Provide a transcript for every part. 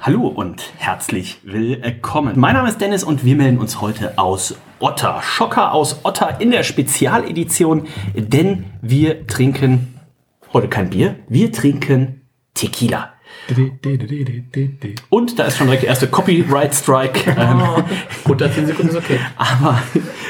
Hallo und herzlich willkommen. Mein Name ist Dennis und wir melden uns heute aus Otter. Schocker aus Otter in der Spezialedition, denn wir trinken heute kein Bier, wir trinken Tequila. Und da ist schon direkt der erste Copyright Strike. Ähm, Unter 10 Sekunden ist okay. aber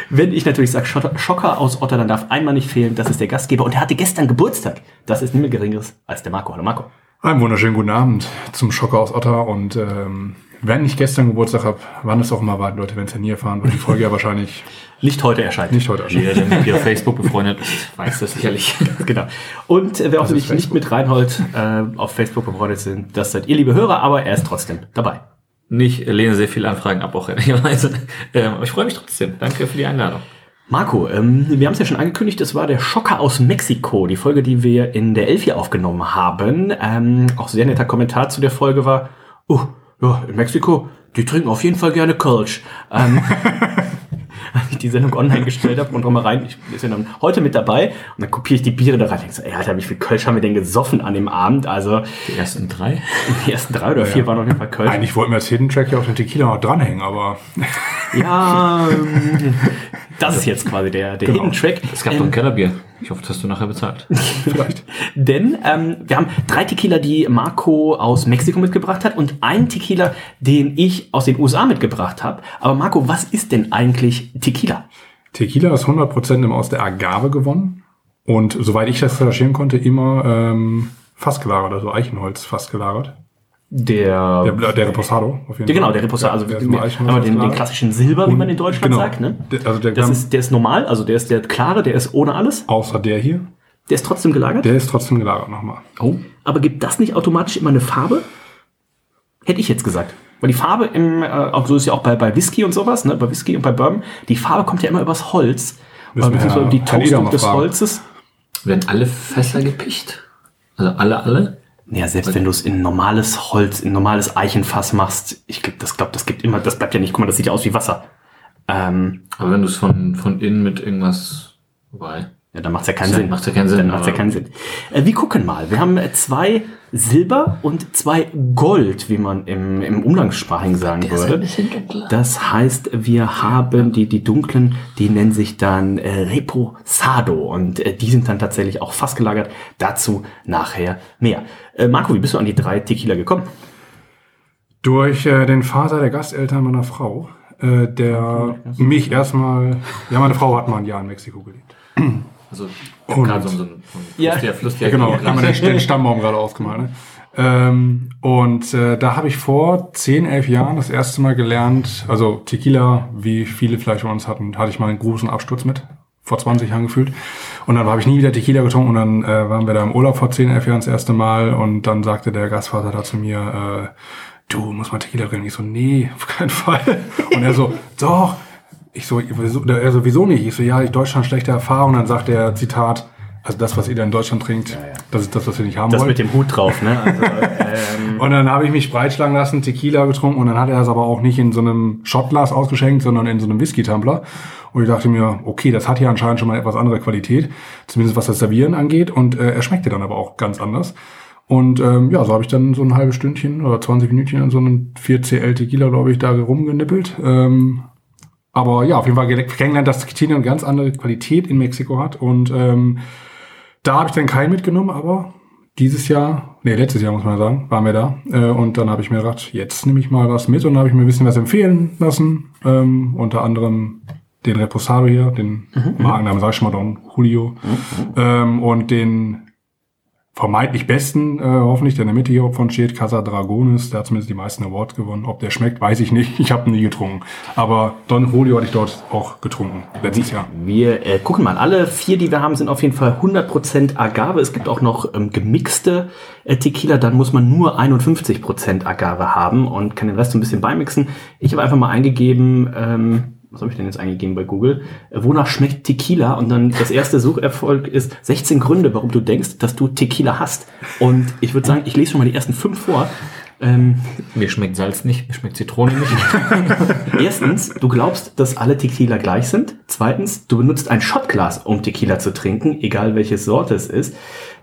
wenn ich natürlich sage Schocker aus Otter, dann darf einmal nicht fehlen, das ist der Gastgeber und er hatte gestern Geburtstag. Das ist niemand Geringeres als der Marco. Hallo Marco. Einen wunderschönen guten Abend zum Schocker aus Otter und ähm, wenn ich gestern Geburtstag habe, wann es auch immer war, Leute, wenn es ja nie erfahren, wird die Folge ja wahrscheinlich Nicht heute erscheint. nicht heute erscheinen. Jeder, der mit auf Facebook befreundet ist, weiß das sicherlich. Genau. Und äh, wer auch nicht, nicht mit Reinhold äh, auf Facebook befreundet sind, das seid ihr, liebe Hörer, aber er ist trotzdem dabei. Ich lehne sehr viele Anfragen ab, auch ehrlicherweise. Ähm, aber ich freue mich trotzdem. Danke für die Einladung. Marco, ähm, wir haben es ja schon angekündigt, es war der Schocker aus Mexiko, die Folge, die wir in der Elfi aufgenommen haben. Ähm, auch sehr netter Kommentar zu der Folge war, oh, ja, in Mexiko, die trinken auf jeden Fall gerne Kölsch. Ähm, als ich die Sendung online gestellt habe und noch mal rein, ich ja dann heute mit dabei und dann kopiere ich die Biere da rein. Ich so, ey, Alter, wie viel Kölsch haben wir denn gesoffen an dem Abend? Also Die ersten drei. die ersten drei oder vier waren auf jeden Fall Kölsch. Eigentlich wollten wir als Hidden Track ja auf den Tequila noch dranhängen, aber Ja, ähm, das ist jetzt quasi der, der Genau. Hidden Track. Es gab doch ein Kellerbier. Ich hoffe, das hast du nachher bezahlt. vielleicht. Denn ähm, wir haben drei Tequila, die Marco aus Mexiko mitgebracht hat und einen Tequila, den ich aus den USA mitgebracht habe. Aber Marco, was ist denn eigentlich Tequila? Tequila ist 100% immer aus der Agave gewonnen und soweit ich das recherchieren konnte, immer ähm, fast gelagert, also Eichenholz fast gelagert. Der, Der, der Reposado auf jeden der genau, Fall. der Reposado, also der immer Eichenholz einmal den, den klassischen Silber, wie man in Deutschland Genau. sagt. Ne? Der- also der das ist, der ist normal, also der ist der klare, der ist ohne alles. Außer der hier, Der ist trotzdem gelagert. der ist trotzdem gelagert nochmal. Oh. Aber gibt das nicht automatisch immer eine Farbe? Hätte ich jetzt gesagt. Weil die Farbe im, äh, auch so ist ja auch bei, bei Whisky und sowas, ne, bei Whisky und bei Bourbon, die Farbe kommt ja immer übers Holz. Wir beziehungsweise Herr- die Toastung des fragen. Holzes. Werden alle Fässer gepicht? Also alle, alle? Ja, selbst wenn du es in normales Holz, in normales Eichenfass machst, ich glaube, das, glaub, das gibt immer, das bleibt ja nicht, guck mal, das sieht ja aus wie Wasser. Ähm, Aber wenn du es von, von innen mit irgendwas, wobei. Ja, dann macht's ja keinen Das Sinn. macht ja keinen Sinn, Dann macht's ja keinen Sinn. Äh, wir gucken mal. Wir haben äh, zwei Silber und zwei Gold, wie man im, im Umgangssprachigen sagen würde. Das heißt, wir haben die, die dunklen, die nennen sich dann äh, Reposado und äh, die sind dann tatsächlich auch fast gelagert. Dazu nachher mehr. Äh, Marco, wie bist du an die drei Tequila gekommen? Durch äh, den Vater der Gasteltern meiner Frau, äh, der mich erstmal, ja, meine Frau hat mal ein Jahr in Mexiko gelebt. Also Und- gerade so, so ein so ein Ja. Fluss, der Fluss, Ja, der genau, haben wir den, Stammbaum gerade ausgemalt. Ne? Ähm, und äh, da habe ich vor 10, 11 Jahren das erste Mal gelernt, also Tequila, wie viele vielleicht von uns hatten, hatte ich mal einen großen Absturz mit, vor 20 Jahren gefühlt. Und dann habe ich nie wieder Tequila getrunken und dann äh, waren wir da im Urlaub vor 10, 11 Jahren das erste Mal und dann sagte der Gastvater da zu mir, äh, du musst mal Tequila trinken. Ich so, nee, auf keinen Fall. Und er so, doch. Ich so, er so, wieso nicht? Ich so, ja, ich Deutschland schlechte Erfahrung. Dann sagt er, Zitat, also das, was ihr da in Deutschland trinkt, das ist das, was wir nicht haben Das wollen. mit dem Hut drauf, ne? Also, ähm, Und dann habe ich mich breitschlagen lassen, Tequila getrunken und dann hat er es aber auch nicht in so einem Shotglas ausgeschenkt, sondern in so einem Whisky-Tumbler. Und ich dachte mir, okay, das hat ja anscheinend schon mal etwas andere Qualität, zumindest was das Servieren angeht. Und äh, er schmeckte dann aber auch ganz anders. Und ähm, ja, so habe ich dann so ein halbes Stündchen oder 20 Minütchen an so einem 4CL Tequila, glaube ich, da rumgenippelt. Ähm, aber ja, auf jeden Fall kennengelernt, dass Tequila eine ganz andere Qualität in Mexiko hat. Und ähm, da habe ich dann keinen mitgenommen, aber dieses Jahr, nee, letztes Jahr muss man sagen, waren wir da. Äh, und dann habe ich mir gedacht, jetzt nehme ich mal was mit und dann habe ich mir ein bisschen was empfehlen lassen. Ähm, unter anderem den Reposado hier, den Markennamen sag ich schon mal, Don Julio. Ähm, und den vermeintlich besten, äh, hoffentlich, der in der Mitte hier von steht, Casa Dragonis, der hat zumindest die meisten Awards gewonnen. Ob der schmeckt, weiß ich nicht. Ich habe nie getrunken. Aber Don Julio hatte ich dort auch getrunken, letztes Jahr. Wir äh, gucken mal, alle vier, die wir haben, sind auf jeden Fall 100% Agave. Es gibt auch noch ähm, gemixte äh, Tequila, dann muss man nur 51% Agave haben und kann den Rest so ein bisschen beimixen. Ich habe einfach mal eingegeben, ähm, was habe ich denn jetzt eingegeben bei Google? Äh, wonach schmeckt Tequila? Und dann das erste Sucherfolg ist 16 Gründe, warum du denkst, dass du Tequila hast. Und ich würde sagen, ich lese schon mal die ersten fünf vor. Ähm, Mir schmeckt Salz nicht, mir schmeckt Zitrone nicht. Erstens, du glaubst, dass alle Tequila gleich sind. Zweitens, du benutzt ein Shotglas, um Tequila zu trinken, egal welche Sorte es ist.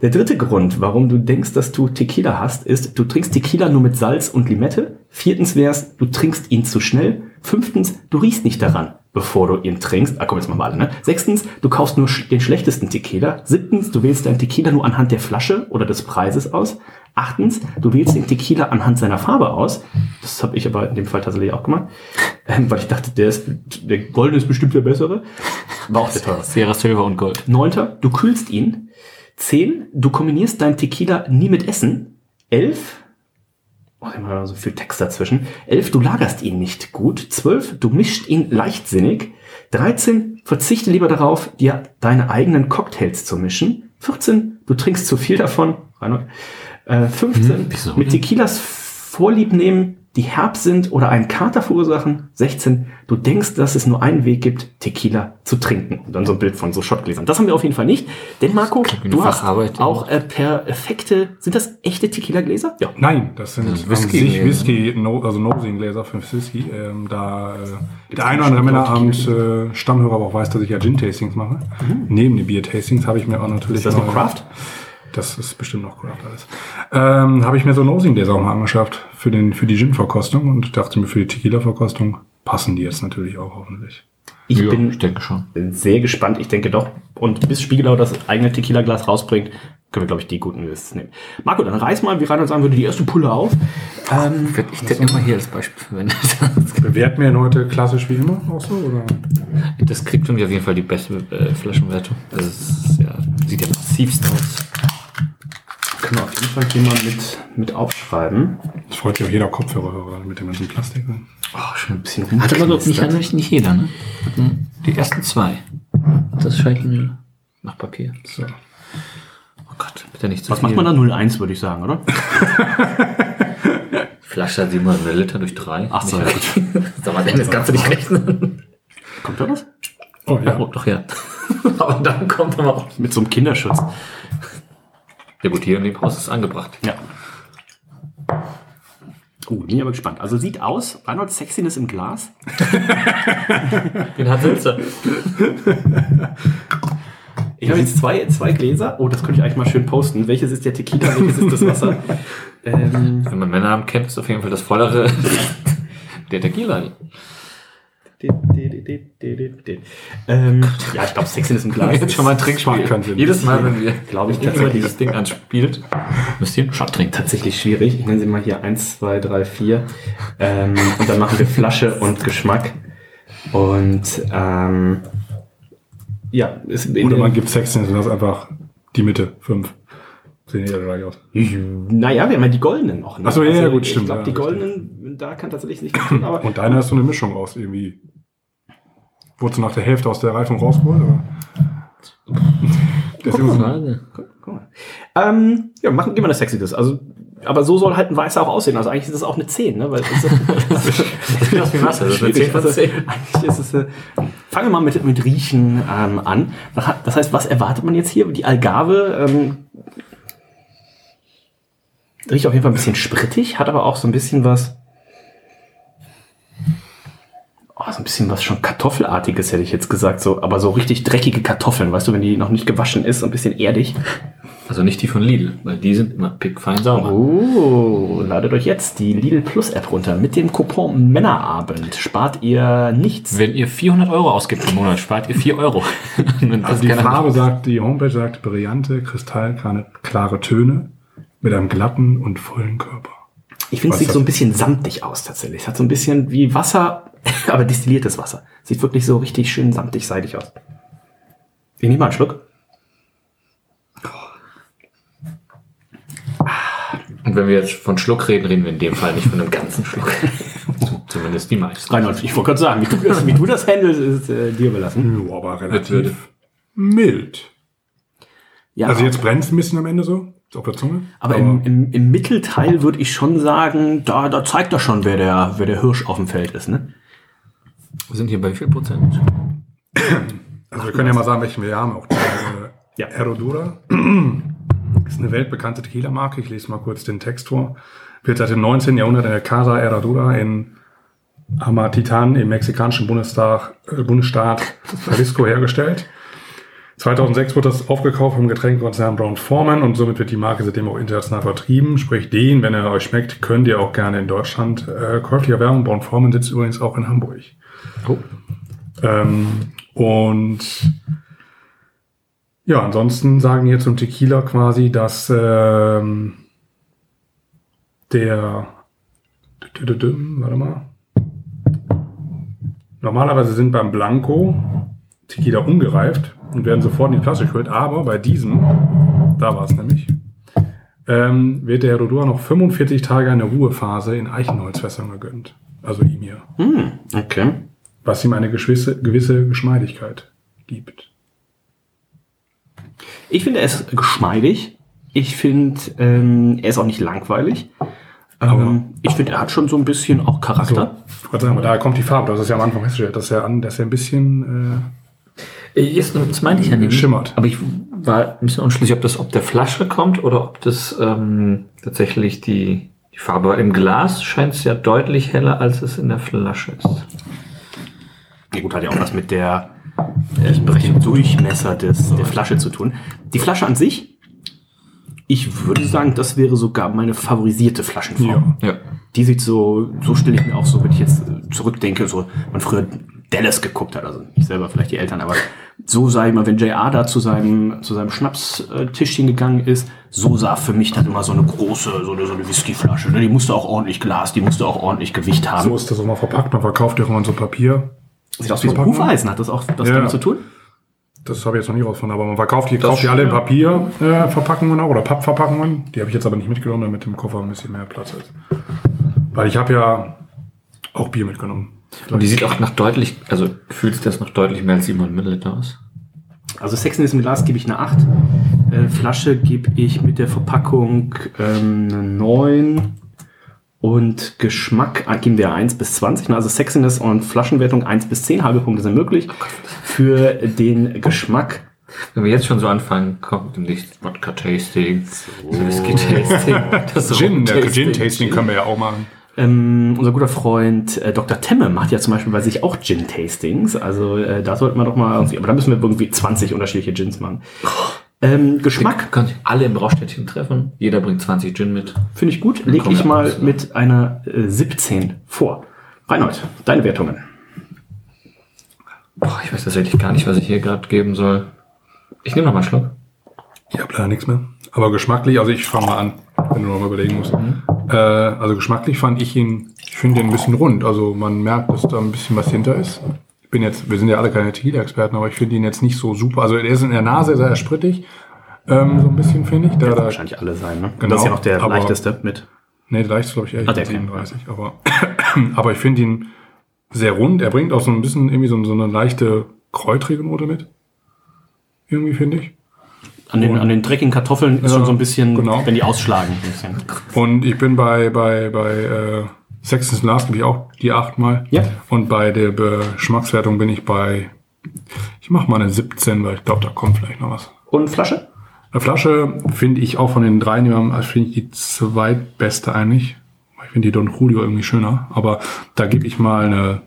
Der dritte Grund, warum du denkst, dass du Tequila hast, ist, du trinkst Tequila nur mit Salz und Limette. Viertens wär's, du trinkst ihn zu schnell. Fünftens, du riechst nicht daran, bevor du ihn trinkst. Ah, komm, jetzt mal alle, ne? Sechstens, du kaufst nur den schlechtesten Tequila. Siebtens, du wählst deinen Tequila nur anhand der Flasche oder des Preises aus. Achtens, du wählst den Tequila anhand seiner Farbe aus. Das habe ich aber in dem Fall tatsächlich auch gemacht, ähm, weil ich dachte, der, ist, der goldene ist bestimmt der bessere. War auch der teure. Sierra Silver und Gold. Neunter, du kühlst ihn. Zehn, du kombinierst deinen Tequila nie mit Essen. Elf, oh, immer so viel Text dazwischen. Elf, du lagerst ihn nicht gut. Zwölf, du mischt ihn leichtsinnig. 13, verzichte lieber darauf, dir deine eigenen Cocktails zu mischen. 14, du trinkst zu viel davon. Äh, 15, wieso mit? Tequilas Vorlieb nehmen, die herb sind oder einen Kater verursachen. 16, du denkst, dass es nur einen Weg gibt, Tequila zu trinken. Und dann so ein Bild von so Shotgläsern. Das haben wir auf jeden Fall nicht. Denn Marco, du hast auch äh, perfekte, sind das echte Tequila-Gläser? Ja. Nein, das sind Das Whisky, Whisky- sich Whisky, no, also Nosing-Gläser für Whisky. Ähm, da äh, der eine oder andere Männerabend äh, Stammhörer aber auch weiß, dass ich ja Gin-Tastings mache. Neben den Bier-Tastings habe ich mir auch natürlich Ist das noch Craft? Das ist bestimmt noch Craft alles. Ähm, habe ich mir so Nosing-Gläser auch mal angeschafft für, den, für die Gin-Verkostung und dachte mir, für die Tequila-Verkostung passen die jetzt natürlich auch hoffentlich. Ich ja, bin ich denke schon. sehr gespannt. Ich denke doch. Und bis Spiegelau das eigene Tequila-Glas rausbringt, können wir, glaube ich, die guten Lists nehmen. Marco, dann reiß mal, wie Reinhard sagen würde, die erste Pulle auf. Ähm, Ich ich hätte immer hier als Beispiel verwendet. Bewerten wir ihn heute klassisch wie immer auch so? Oder? Das kriegt für mich auf jeden Fall die beste äh, Flaschenwertung. Das ist, ja, sieht ja massivst aus. können wir auf jeden Fall hier mal mit, mit aufschreiben. Das freut sich auch jeder Kopfhörer mit dem ganzen Plastik. ne? Oh, schon ein bisschen Hat aber doch nicht, nicht, nicht jeder, ne? Hatten Die ersten zwei. Das scheint mir nach Papier. So. Oh Gott, bitte nicht zu Was viel. macht man da? 0,1 würde ich sagen, oder? Die Flasche hat 700 Milliliter durch drei. Ach so, Nicht- Sag mal, Dennis, kannst du nicht rechnen? Kommt da was? Oh ja. Oh, doch, ja. aber dann kommt aber auch. Mit so einem Kinderschutz. Ja gut, hier in dem Haus ist angebracht. Ja. Uh, bin ich aber gespannt. Also sieht aus, Reinhold Sexiness im Glas. Den hat Silzer. Ich habe jetzt zwei, zwei Gläser. Oh, das könnte ich eigentlich mal schön posten. Welches ist der Tequila, welches ist das Wasser? ähm, Wenn man Männernamen kennt, ist auf jeden Fall das vollere der Tequila. Ähm, ja, ich glaube, Sexiness im Glas. Jetzt schon mal ein Trinkspiel. Macht keinen Sinn. Jedes Mal, wenn wir, Glaube ich immer tatsächlich. dieses Ding anspielt, müsst ihr einen Shot trinken. tatsächlich schwierig. Ich nenne sie mal hier 1, 2, 3, 4. Ähm, und dann machen wir Flasche und Geschmack. Und ähm, ja, ist in Oder man gibt Sexiness und das ist einfach die Mitte, fünf. Sehen ja gleich aus. naja, wir haben ja die goldenen noch. Ne? Ach so, ja, ja, gut, ich stimmt, glaube, ja, die richtig. goldenen, da kann tatsächlich nicht tun, aber Und deiner ist so eine Mischung aus irgendwie. Wurdest du nach der Hälfte aus der Reifung rausgeholt? Oder? Deswegen so- Frage. Guck mal. Ähm, ja, machen, gehen wir eine sexy das. Also, aber so soll halt ein Weißer auch aussehen. Also eigentlich ist das auch eine 10, ne? Weil es ist, Das wie Wasser. Das ist eine 10 von 10. Eigentlich ist es. Äh, fangen wir mal mit, mit Riechen ähm, an. Das heißt, was erwartet man jetzt hier? Die Algarve ähm, riecht auf jeden Fall ein bisschen sprittig, hat aber auch so ein bisschen was. Oh, so ein bisschen was schon Kartoffelartiges, hätte ich jetzt gesagt. So, aber so richtig dreckige Kartoffeln, weißt du, wenn die noch nicht gewaschen ist, so ein bisschen erdig. Also nicht die von Lidl, weil die sind immer pickfein sauber. Oh, ladet euch jetzt die Lidl Plus App runter. Mit dem Coupon Männerabend spart ihr nichts. Wenn ihr 400 Euro ausgibt im Monat, spart ihr 4 Euro. Also die Farbe sagt, die Homepage sagt brillante, kristallklare klare Töne mit einem glatten und vollen Körper. Ich finde, es sieht so ein bisschen samtig aus tatsächlich. Es hat so ein bisschen wie Wasser, aber destilliertes Wasser. Sieht wirklich so richtig schön samtig, seidig aus. Ich nehme mal einen Schluck. Und wenn wir jetzt von Schluck reden, reden wir in dem Fall nicht von einem ganzen Schluck. Zumindest die meisten. Reinhold, ich wollte gerade sagen, wie du das, wie du das handelst, ist äh, dir überlassen. Ja, aber relativ mild. Ja, Also jetzt brennt es ein bisschen am Ende so, auf der Zunge. aber im, im, im Mittelteil würde ich schon sagen, da, da zeigt er schon, wer der, wer der Hirsch auf dem Feld ist. Ne? Wir sind hier bei wie viel Prozent? Also wir können ja mal sagen, welchen wir haben. Auch die, äh, Ja. Herradura ist eine weltbekannte Tequila-Marke. Ich lese mal kurz den Text vor. Wird seit dem 19. Jahrhundert in der Casa Herradura in Amatitan im mexikanischen Bundesstaat, äh, Bundesstaat Jalisco hergestellt. 2006 wurde das aufgekauft vom Getränkekonzern Brown Forman und somit wird die Marke seitdem auch international vertrieben. Sprich den, wenn er euch schmeckt, könnt ihr auch gerne in Deutschland äh, käufliche Werbung. Brown Forman sitzt übrigens auch in Hamburg. Oh. Ähm, und ja, ansonsten sagen hier zum Tequila quasi, dass ähm, der warte mal. Normalerweise sind beim Blanco Tequila ungereift und werden sofort in die Flasche gefüllt, aber bei diesem, da war es nämlich, ähm, wird der Rodua noch 45 Tage eine Ruhephase in Eichenholzfässern gegönnt. Also ihm hier. Okay. Was ihm eine gewisse, gewisse Geschmeidigkeit gibt. Ich finde, er ist geschmeidig. Ich finde, ähm, er ist auch nicht langweilig. Ähm, ich finde, er hat schon so ein bisschen auch Charakter. Ich wollte sagen, daher kommt die Farbe. Das ist ja am Anfang festgestellt, dass er an, dass er ein bisschen Jetzt, das meinte ich ja nicht. Schimmert. Aber ich war ein bisschen unschlüssig, ob das ob der Flasche kommt oder ob das ähm, tatsächlich die, die Farbe war. Im Glas scheint es ja deutlich heller, als es in der Flasche ist. Ja, gut, hat ja auch was mit der äh, mit dem Durchmesser des, der Flasche zu tun. Die Flasche an sich, ich würde sagen, das wäre sogar meine favorisierte Flaschenform. Ja. Ja. Die sieht so, so stelle ich mir auch so, wenn ich jetzt zurückdenke, so man früher Dallas geguckt hat, also nicht selber, vielleicht die Eltern, aber so sah ich mal, wenn JR da zu seinem, zu seinem Schnapstischchen gegangen ist, so sah für mich dann immer so eine große, so eine, so eine Whiskyflasche. Ne? Die musste auch ordentlich Glas, die musste auch ordentlich Gewicht haben. So ist das auch mal verpackt. Man verkauft ja auch mal so Papier. Sieht aus wie so. Hufeisen, hat das auch was Ja. damit zu tun? Das habe ich jetzt noch nie rausgefunden, aber man verkauft die, kauft die alle in Papierverpackungen äh, auch oder Pappverpackungen. Die habe ich jetzt aber nicht mitgenommen, damit im Koffer ein bisschen mehr Platz ist. Weil ich habe ja auch Bier mitgenommen. Und die sieht auch nach deutlich, also fühlt sich das noch deutlich mehr als 700 Milliliter aus. Also Sexiness im Glas gebe ich eine 8. Äh, Flasche gebe ich mit der Verpackung ähm, eine 9. Und Geschmack äh, geben wir 1 bis 20. Also Sexiness und Flaschenwertung 1 bis 10. Halbe Punkte sind möglich. Für den Geschmack Wenn wir jetzt schon so anfangen, kommt demnächst Wodka-Tasting, Whisky-Tasting, das Gin. Gin-Tasting können wir ja auch machen. Ähm, unser guter Freund äh, Dr. Temme macht ja zum Beispiel bei sich auch Gin-Tastings. Also äh, da sollten wir doch mal irgendwie, aber da müssen wir irgendwie 20 unterschiedliche Gins machen. Ähm, Geschmack Können sich alle im Braustädtchen treffen. Jeder bringt 20 Gin mit. finde ich gut. Leg ich mal ne? mit einer äh, 17 vor. Reinhold, deine Wertungen. Boah, ich weiß tatsächlich gar nicht, was ich hier gerade geben soll. Ich nehme noch mal einen Schluck. Ich habe leider nichts mehr. Aber geschmacklich, also ich fange mal an, wenn du noch mal überlegen musst. Äh, also geschmacklich fand ich ihn, ich finde ihn ein bisschen rund. Also man merkt, dass da ein bisschen was hinter ist. Bin jetzt, wir sind ja alle keine Tequila-Experten, aber ich finde ihn jetzt nicht so super. Also er ist in der Nase sehr sprittig. Ähm, so ein bisschen, finde ich. Da, da, wahrscheinlich alle sein, ne? Genau, das ist ja noch der aber- leichteste mit. Nee, der reicht, glaube ich, eher Ah, der mit kann. 37. Aber, aber ich finde ihn sehr rund. Er bringt auch so ein bisschen irgendwie so, so eine leichte kräutrige Note mit. Irgendwie, finde ich. An den, an den dreckigen Kartoffeln ist Ja, schon so ein bisschen, genau. wenn die ausschlagen. Ein bisschen. Und ich bin bei, bei, bei äh, Sextons Last gebe ich auch die achtmal. Ja. Und bei der Geschmackswertung bin ich bei, ich mache mal eine 17, weil ich glaube, da kommt vielleicht noch was. Und Flasche? Eine Flasche finde ich auch von den drei, die wir haben, also finde ich die zweitbeste eigentlich. Ich finde die Don Julio irgendwie schöner. Aber da gebe ich mal eine,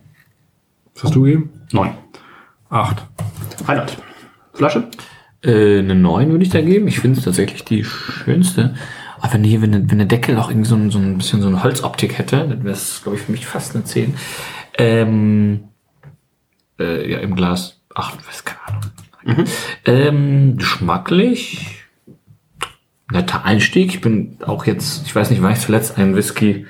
was hast du gegeben? Neun. Acht. Reinhold. Flasche? Äh, eine 9 würde ich da geben. Ich finde es tatsächlich die schönste. Aber wenn hier, wenn, der- wenn der Deckel auch irgendwie so ein, so ein bisschen so eine Holzoptik hätte, dann wäre es, glaube ich, für mich fast eine 10. Ähm, äh, ja, im Glas 8, weiß keine Ahnung. Ähm, geschmacklich, netter Einstieg. Ich bin auch jetzt, ich weiß nicht, wann ich zuletzt einen Whisky,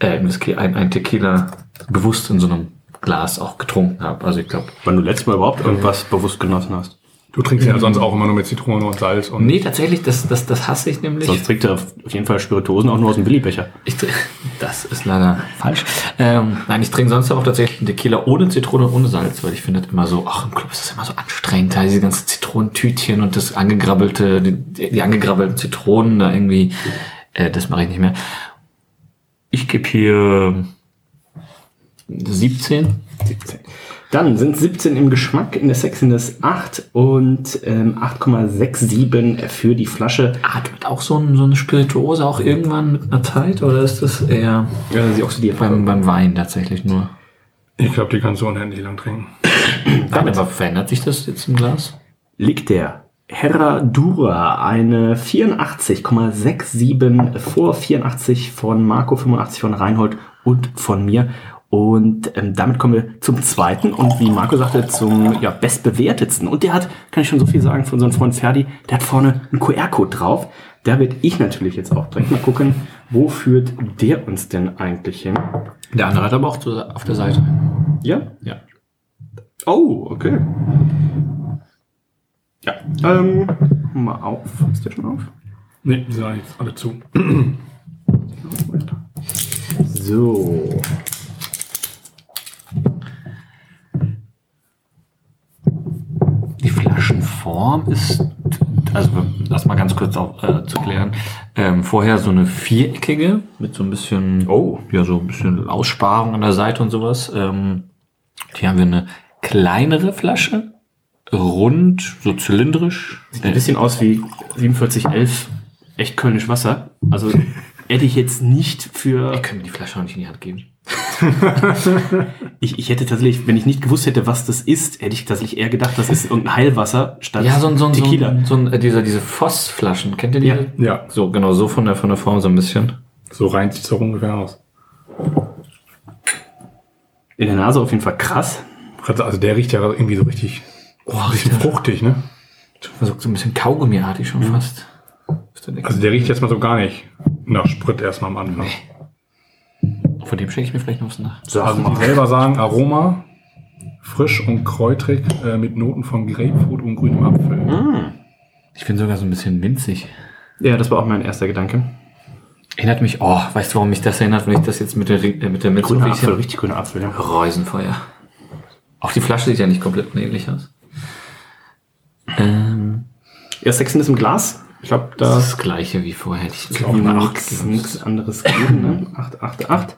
äh, einen Whisky, ein, ein Tequila bewusst in so einem Glas auch getrunken habe. Also ich glaube, Wann du letztes Mal überhaupt irgendwas bewusst genossen hast. Du trinkst ja sonst auch immer nur mit Zitrone und Salz und Nee, tatsächlich, das, das, das hasse ich nämlich. Sonst trinkt er auf jeden Fall Spirituosen auch nur aus dem Billigbecher. Ich, tr- das ist leider falsch. Ähm, nein, ich trinke sonst auch tatsächlich einen Tequila ohne Zitrone und ohne Salz, weil ich finde das immer so, ach, im Club ist das immer so anstrengend, da diese ganzen Zitronentütchen und das angegrabbelte, die, die angegrabbelten Zitronen da irgendwie, äh, das mache ich nicht mehr. Ich gebe hier 17. 17. Dann sind 17 im Geschmack, in der Sexiness 8 und ähm, 8,67 für die Flasche. Atmet auch so, ein, so eine Spirituose auch irgendwann mit einer Zeit oder ist das eher Ja, sie oxidiert beim, beim Wein tatsächlich nur? ich glaube, die kannst du unendlich lang trinken. Nein, aber verändert sich das jetzt im Glas? liegt der Herradura eine 84,67 vor 84 von Marco, 85 von Reinhold und von mir. Und ähm, damit kommen wir zum zweiten und wie Marco sagte, zum ja, bestbewertetsten. Und der hat, kann ich schon so viel sagen, von unserem Freund Ferdi, der hat vorne einen QR-Code drauf. Da werde ich natürlich jetzt auch direkt mal gucken, wo führt der uns denn eigentlich hin? Der andere hat aber auch auf der Seite. Ja? Ja. Oh, okay. Ja. Ähm, mal auf. Ist der schon auf? Nee, die sind eigentlich alle zu. So. Die Flaschenform ist, also das mal ganz kurz auch äh, zu klären, ähm, vorher so eine viereckige mit so ein bisschen, Oh. ja so ein bisschen Aussparung an der Seite und sowas. Ähm, hier haben wir eine kleinere Flasche, rund, so zylindrisch. Sieht ein bisschen aus wie 4711 echt Kölnisch Wasser. Also hätte ich jetzt nicht für. Ich kann mir die Flasche auch nicht in die Hand geben. Ich, ich hätte tatsächlich, wenn ich nicht gewusst hätte, was das ist, hätte ich tatsächlich eher gedacht, das ist irgendein Heilwasser statt Ja, so ein, so ein, so Tequila. ein, so ein äh, dieser, diese Voss-Flaschen, kennt ihr die? Ja. Ja, So, genau, so von der, von der Form so ein bisschen. so rein sieht es doch ungefähr aus. In der Nase auf jeden Fall krass. Also der riecht ja irgendwie so richtig Oh, ein bisschen fruchtig, ne? So, so ein bisschen Kaugummiartig schon fast. Also der riecht jetzt mal so gar nicht nach Sprit erstmal am Anfang. Von dem schenke ich mir vielleicht noch was nach. Also die selber sagen Aroma, frisch und kräutrig äh, mit Noten von Grapefruit und grünem Apfel. Ich bin sogar so ein bisschen minzig. Ja, das war auch mein erster Gedanke. Erinnert mich, oh, weißt du, warum mich das erinnert, wenn ich das jetzt mit der, äh, mit der Minze Grüner? Apfel, richtig grüner Apfel, ja. Reusenfeuer. Auch die Flasche sieht ja nicht komplett unähnlich aus. Ähm, Ja, Sexen ist im Glas. Ich glaube, das da ist das gleiche wie vorher. Ich glaube, nichts anderes geben. Ne? 8, 8, 8.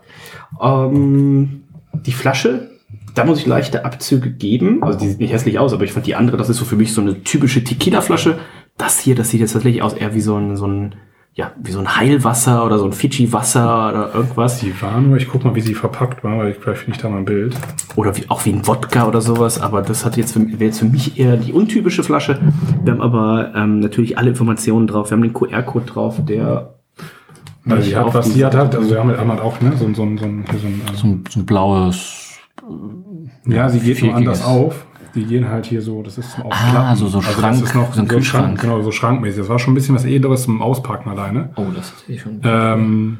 Ähm, die Flasche, da muss ich leichte Abzüge geben. Also die sieht nicht hässlich aus, aber ich fand die andere, das ist so für mich so eine typische Tequila-Flasche. Das hier, das sieht jetzt tatsächlich aus eher wie so ein, so ein, ja, wie so ein Heilwasser oder so ein Fidschi-Wasser oder irgendwas. Die war nur, ich guck mal, wie sie verpackt war, weil ich, vielleicht finde ich da mal ein Bild. Oder wie, auch wie ein Wodka oder sowas, aber das hat jetzt für, wäre jetzt für mich eher die untypische Flasche. Wir haben aber ähm, natürlich alle Informationen drauf. Wir haben den QR-Code drauf, der Also Nicht die hat, was die hat, halt, also wir haben halt einmal auch, ne, so, ein- so, ein- so, so, ein, ähm, so, ein, so ein blaues. Ja, sie geht nur anders auf. Die gehen halt hier so, das ist zum Ah, Aufklappen. so- so also Schrank, das ist noch so ein so. Schrank, genau, so schrankmäßig. Das war schon ein bisschen was Edleres zum Auspacken alleine. Oh, das ist eh schon. Ähm,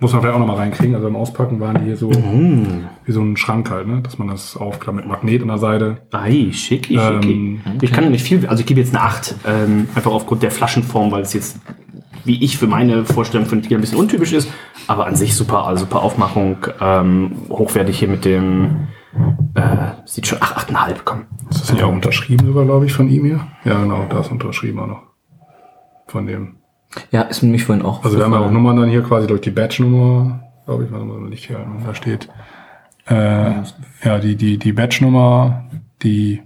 muss man vielleicht auch nochmal reinkriegen. Also beim Auspacken waren die hier so Mhm. wie so ein Schrank halt, ne? dass man das aufklappt mit Magnet an der Seite. Ei, schicki, Ähm, schicki. Ich kann nicht viel, also ich gebe jetzt eine 8, ähm, einfach aufgrund der Flaschenform, weil es jetzt, wie ich für meine Vorstellung von Tequila ein bisschen untypisch ist, aber an sich super, also super Aufmachung, ähm, hochwertig hier mit dem, äh, sieht schon, ach, 8,5, komm. Ist das nicht auch unterschrieben sogar, glaube ich, von ihm hier? Ja, genau, da ist unterschrieben auch noch. Von dem. Ja, ist mir mich vorhin auch. Also wir haben ja auch. Nummern dann hier quasi durch die Badge-Nummer, glaube ich, warte mal, nicht hier, da steht. Äh, ja, die, die, die Badge-Nummer, die,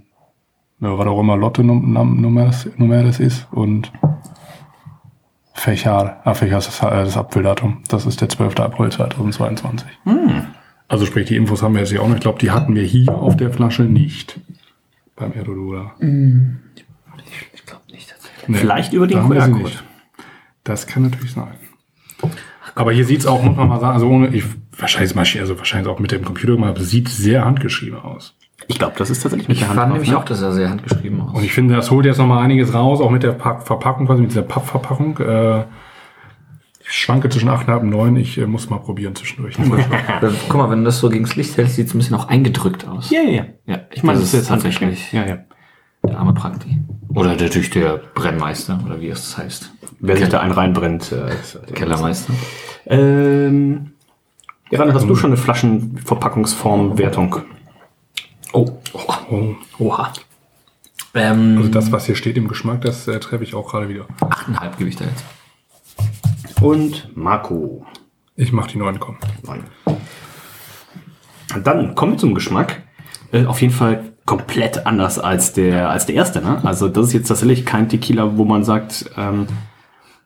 ja, was auch immer Lotte-Nummer das, Nummer das ist und Fächer, ah, Fächer ist das, äh, das Apfeldatum. Das ist der 12. April 2022. Also sprich, die Infos haben wir jetzt hier auch noch. Ich glaube, die hatten wir hier auf der Flasche nicht. Beim Erodura. Ich glaube nicht tatsächlich. Nee, Vielleicht über den QR-Code. nicht. Das kann natürlich sein. Aber hier sieht's auch, muss man mal sagen, also ohne, ich, wahrscheinlich, also wahrscheinlich auch mit dem Computer gemacht, aber es sieht sehr handgeschrieben aus. Ich glaube, das ist tatsächlich mit Ich der Hand fand drauf, nämlich ne? auch, dass er sehr handgeschrieben aus. Und ich finde, das holt jetzt noch mal einiges raus, auch mit der Pack Verpackung, quasi mit dieser Pappverpackung. Äh, ich schwanke zwischen 8,5 und 9. Ich äh, muss mal probieren zwischendurch. Äh, Guck mal, wenn du das so gegen das Licht hältst, sieht es ein bisschen auch eingedrückt aus. Ja, ja, ja. Ja, Ich meine, das das ist jetzt tatsächlich. Ja, ja. Der arme Prakti. Oder natürlich der Brennmeister, oder wie es heißt. Wer sich da einen reinbrennt. Äh, ist- Kellermeister. Ähm, ja, dann hast du schon eine Flaschenverpackungsformwertung. Oh. Oh. Oha. Ähm, Also das, was hier steht im Geschmack, das äh, treffe ich auch gerade wieder. 8,5 gebe ich da jetzt. Und Marco. Ich mache die neuen kommen. Neun. Und dann kommen wir zum Geschmack. Äh, auf jeden Fall komplett anders als der, als der erste. Ne? Also das ist jetzt tatsächlich kein Tequila, wo man sagt, ähm,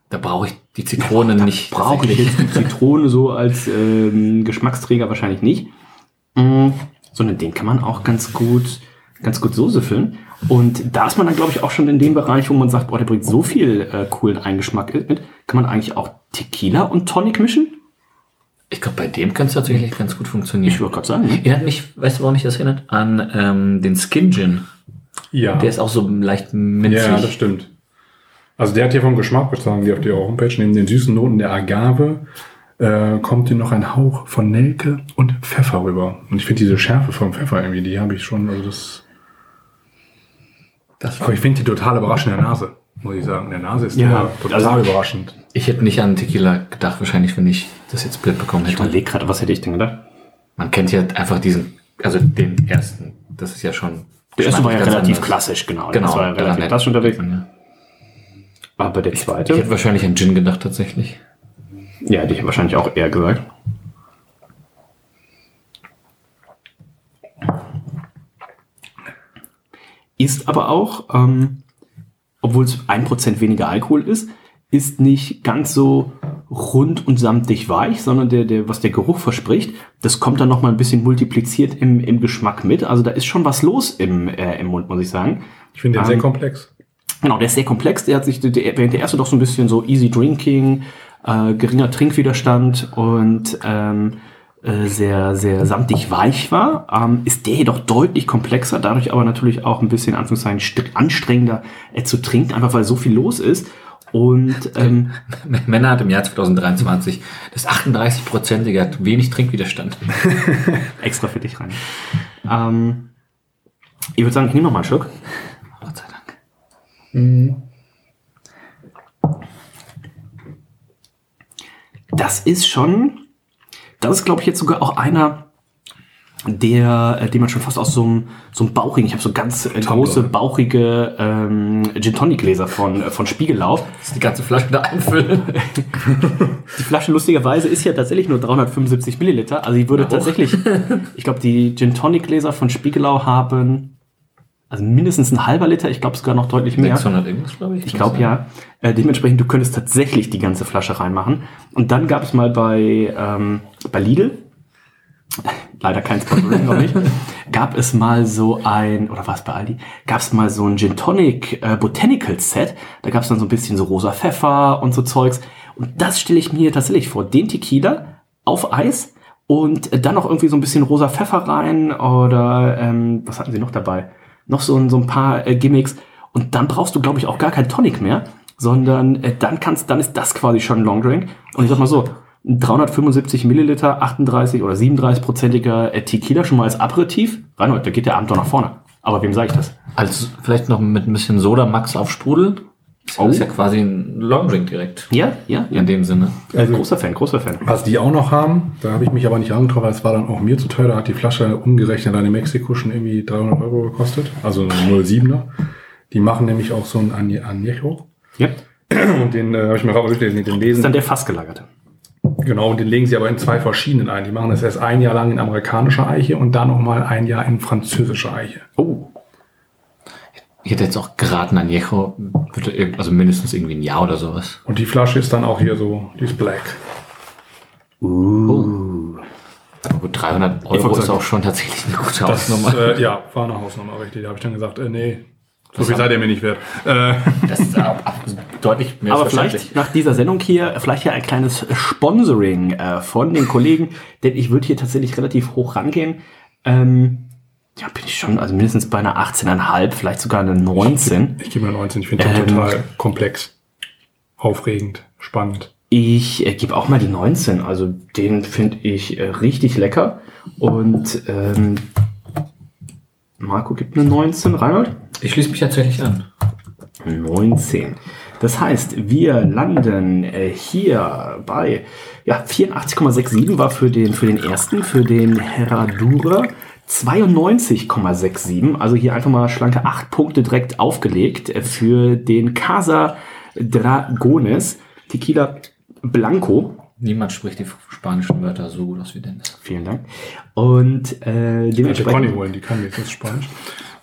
Da brauche ich die Zitrone nicht. brauche ich jetzt die Zitrone so als ähm, Geschmacksträger wahrscheinlich nicht. Mm, sondern den kann man auch ganz gut, ganz gut Soße füllen. Und da ist man dann, glaube ich, auch schon in dem Bereich, wo man sagt, boah, der bringt so viel äh, coolen Eingeschmack mit. Kann man eigentlich auch Tequila und Tonic mischen? Ich glaube, bei dem kann es tatsächlich ganz gut funktionieren. Ich würde gerade sagen. Ne? Erinnert mich, weißt du, warum mich das erinnert? An ähm, den Skin Gin. Ja. Der ist auch so leicht minzig. ja, das stimmt. Also der hat hier vom Geschmack, das sagen die auf der Homepage, neben den süßen Noten der Agave, äh, kommt hier noch ein Hauch von Nelke und Pfeffer rüber. Und ich finde diese Schärfe vom Pfeffer irgendwie, die habe ich schon, also das... Das Aber ich finde die total überraschend in der Nase, muss ich sagen. In der Nase ist Ja, total also- überraschend. ich hätte nicht an Tequila gedacht, wahrscheinlich, wenn ich das jetzt blöd bekommen Ich hätte. überlege gerade, was hätte ich denn gedacht? Man kennt ja einfach diesen, also den ersten. Das ist ja schon. Der erste war ja relativ anders. klassisch, genau. Genau, Das war ja der relativ nett. klassisch unterwegs. Ja. Aber der Ich zweite, hätte wahrscheinlich an Gin gedacht, tatsächlich. Ja, hätte ich wahrscheinlich auch eher gesagt. Ist aber auch, ähm, obwohl es 1% weniger Alkohol ist, ist nicht ganz so rund und samtig weich, sondern der, der, was der Geruch verspricht, das kommt dann nochmal ein bisschen multipliziert im, im Geschmack mit. Also da ist schon was los im, äh, im Mund, muss ich sagen. Ich finde den Ähm, sehr komplex. Genau, der ist sehr komplex. Der hat sich, der, während der erste doch so ein bisschen so easy drinking, äh, geringer Trinkwiderstand und ähm, äh, sehr, sehr samtig weich war, ähm, ist der jedoch deutlich komplexer, dadurch aber natürlich auch ein bisschen Anführungszeichen st- anstrengender äh, zu trinken, einfach weil so viel los ist. Und ähm, Männer hat im Jahr 2023 das 38-prozentige hat wenig Trinkwiderstand. extra für dich rein. Ähm, ich würde sagen, ich nehme noch mal einen Schluck. Gott sei Dank. Das ist schon, das ist glaube ich jetzt sogar auch einer, der, äh, den man schon fast aus so einem, so einem bauchigen, ich habe so ganz äh, große, bauchige ähm, Gin Tonic Gläser von, äh, von Spiegellauf. Das ist die ganze Flasche da einfüllen. Die Flasche lustigerweise ist ja tatsächlich nur 375 Milliliter. Also ich würde tatsächlich, ich glaube, die Gin Tonic Gläser von Spiegelau haben also mindestens ein halber Liter, ich glaube sogar noch deutlich mehr. 600 irgendwas, glaube ich. Ich glaube ja. Äh, dementsprechend, du könntest tatsächlich die ganze Flasche reinmachen. Und dann gab es mal bei, ähm, bei Lidl, leider kein Sponsoring noch nicht, gab es mal so ein, oder war es bei Aldi, gab es mal so ein Gin Tonic äh, Botanical Set. Da gab es dann so ein bisschen so rosa Pfeffer und so Zeugs. Und das stelle ich mir tatsächlich vor. Den Tequila auf Eis und dann noch irgendwie so ein bisschen rosa Pfeffer rein oder ähm, was hatten sie noch dabei? Noch so, ein- so ein paar äh, Gimmicks. Und dann brauchst du, glaube ich, auch gar kein Tonic mehr, sondern äh, dann kannst, dann ist das quasi schon ein Long Drink. Und ich sag mal so, ein 375 Milliliter, 38 oder 37-prozentiger äh, Tequila schon mal als Aperitif. Reinhold, da geht der Abend doch nach vorne. Aber wem sage ich das? Also vielleicht noch mit ein bisschen Soda Max auf Sprudel. Das Oh. ist ja quasi ein Long Drink direkt. Ja, ja, ja. In dem Sinne. Äh, großer Fan, großer Fan. Was die auch noch haben, da habe ich mich aber nicht rangetraut, weil es war dann auch mir zu teuer. Da hat die Flasche umgerechnet dann in Mexiko schon irgendwie 300 Euro gekostet. Also eine 07er. Die machen nämlich auch so ein Añe- Añejo. Ja. Und den äh, habe ich mir rausgelesen, den Das ist lesen. dann der fassgelagerte. Genau, und den legen sie aber in zwei verschiedenen ein. Die machen das erst ein Jahr lang in amerikanischer Eiche und dann nochmal ein Jahr in französischer Eiche. Oh, Ich hätte jetzt auch geraten, Añejo, würde irg- also mindestens irgendwie ein Jahr oder sowas. Und die Flasche ist dann auch hier so, die ist black. Aber gut, 300 Euro ist sagen, auch schon tatsächlich eine gute Das, Hausnummer. äh, ja, war eine Hausnummer, richtig. Da habe ich dann gesagt, äh, nee, so viel seid ihr mir nicht wert. Äh, Das ist deutlich mehr Aber vielleicht nach dieser Sendung hier, vielleicht ja ein kleines Sponsoring äh, von den Kollegen, denn ich würde hier tatsächlich relativ hoch rangehen. Ähm, ja, bin ich schon, also mindestens bei einer 18,5, vielleicht sogar eine 19. ich gebe mir 19, ich finde den Ähm. total komplex, aufregend, spannend. Ich äh, gebe auch mal die 19, also den finde ich äh, richtig lecker. Und ähm, Marco gibt eine 19, Reinhold? Ich schließe mich tatsächlich an. 19. Das heißt, wir landen äh, hier bei ja, 84,67 war für den, für den ersten, für den Herradura 92,67. Also hier einfach mal schlanke 8 Punkte direkt aufgelegt äh, für den Casa Dragones Tequila Blanco. Niemand spricht die spanischen Wörter so gut aus wie Dennis. Vielen Dank. Und äh, dementsprechend. Conny holen, die kann jetzt das Spanisch.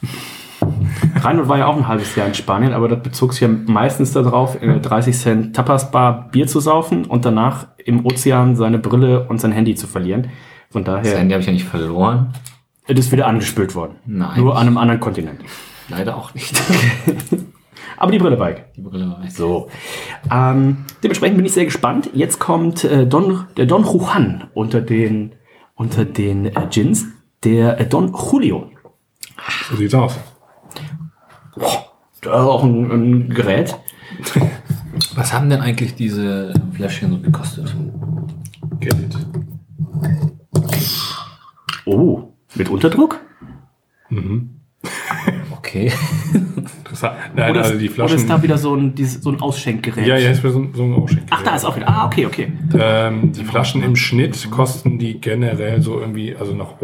Reinhold war ja auch ein halbes Jahr in Spanien, aber das bezog sich ja meistens darauf, in einer 30 Cent Tapas-Bar Bier zu saufen und danach im Ozean seine Brille und sein Handy zu verlieren. Von Das daher Handy habe ich ja nicht verloren. Es ist wieder angespült worden. Nein. Nur an einem anderen Kontinent. Leider auch nicht. Aber die Brille bike. Die Brille war weg. So. Ähm, dementsprechend bin ich sehr gespannt. Jetzt kommt äh, Don, der Don Juan unter den, unter den äh, Gins. Der äh, Don Julio. So sieht's aus. Da ist auch ein, ein Gerät. Was haben denn eigentlich diese Fläschchen so gekostet? Geld. Oh, mit Unterdruck? Okay. Interessant. Nein, Oder, also die ist, oder ist Flaschen. da wieder so ein, dieses, so ein Ausschenkgerät? ja, ja, ist für so, ein- so ein Ausschenk. Ach, da ist auch wieder. Ah, okay, okay. Ähm, die Flaschen im Schnitt kosten die generell so irgendwie, also nach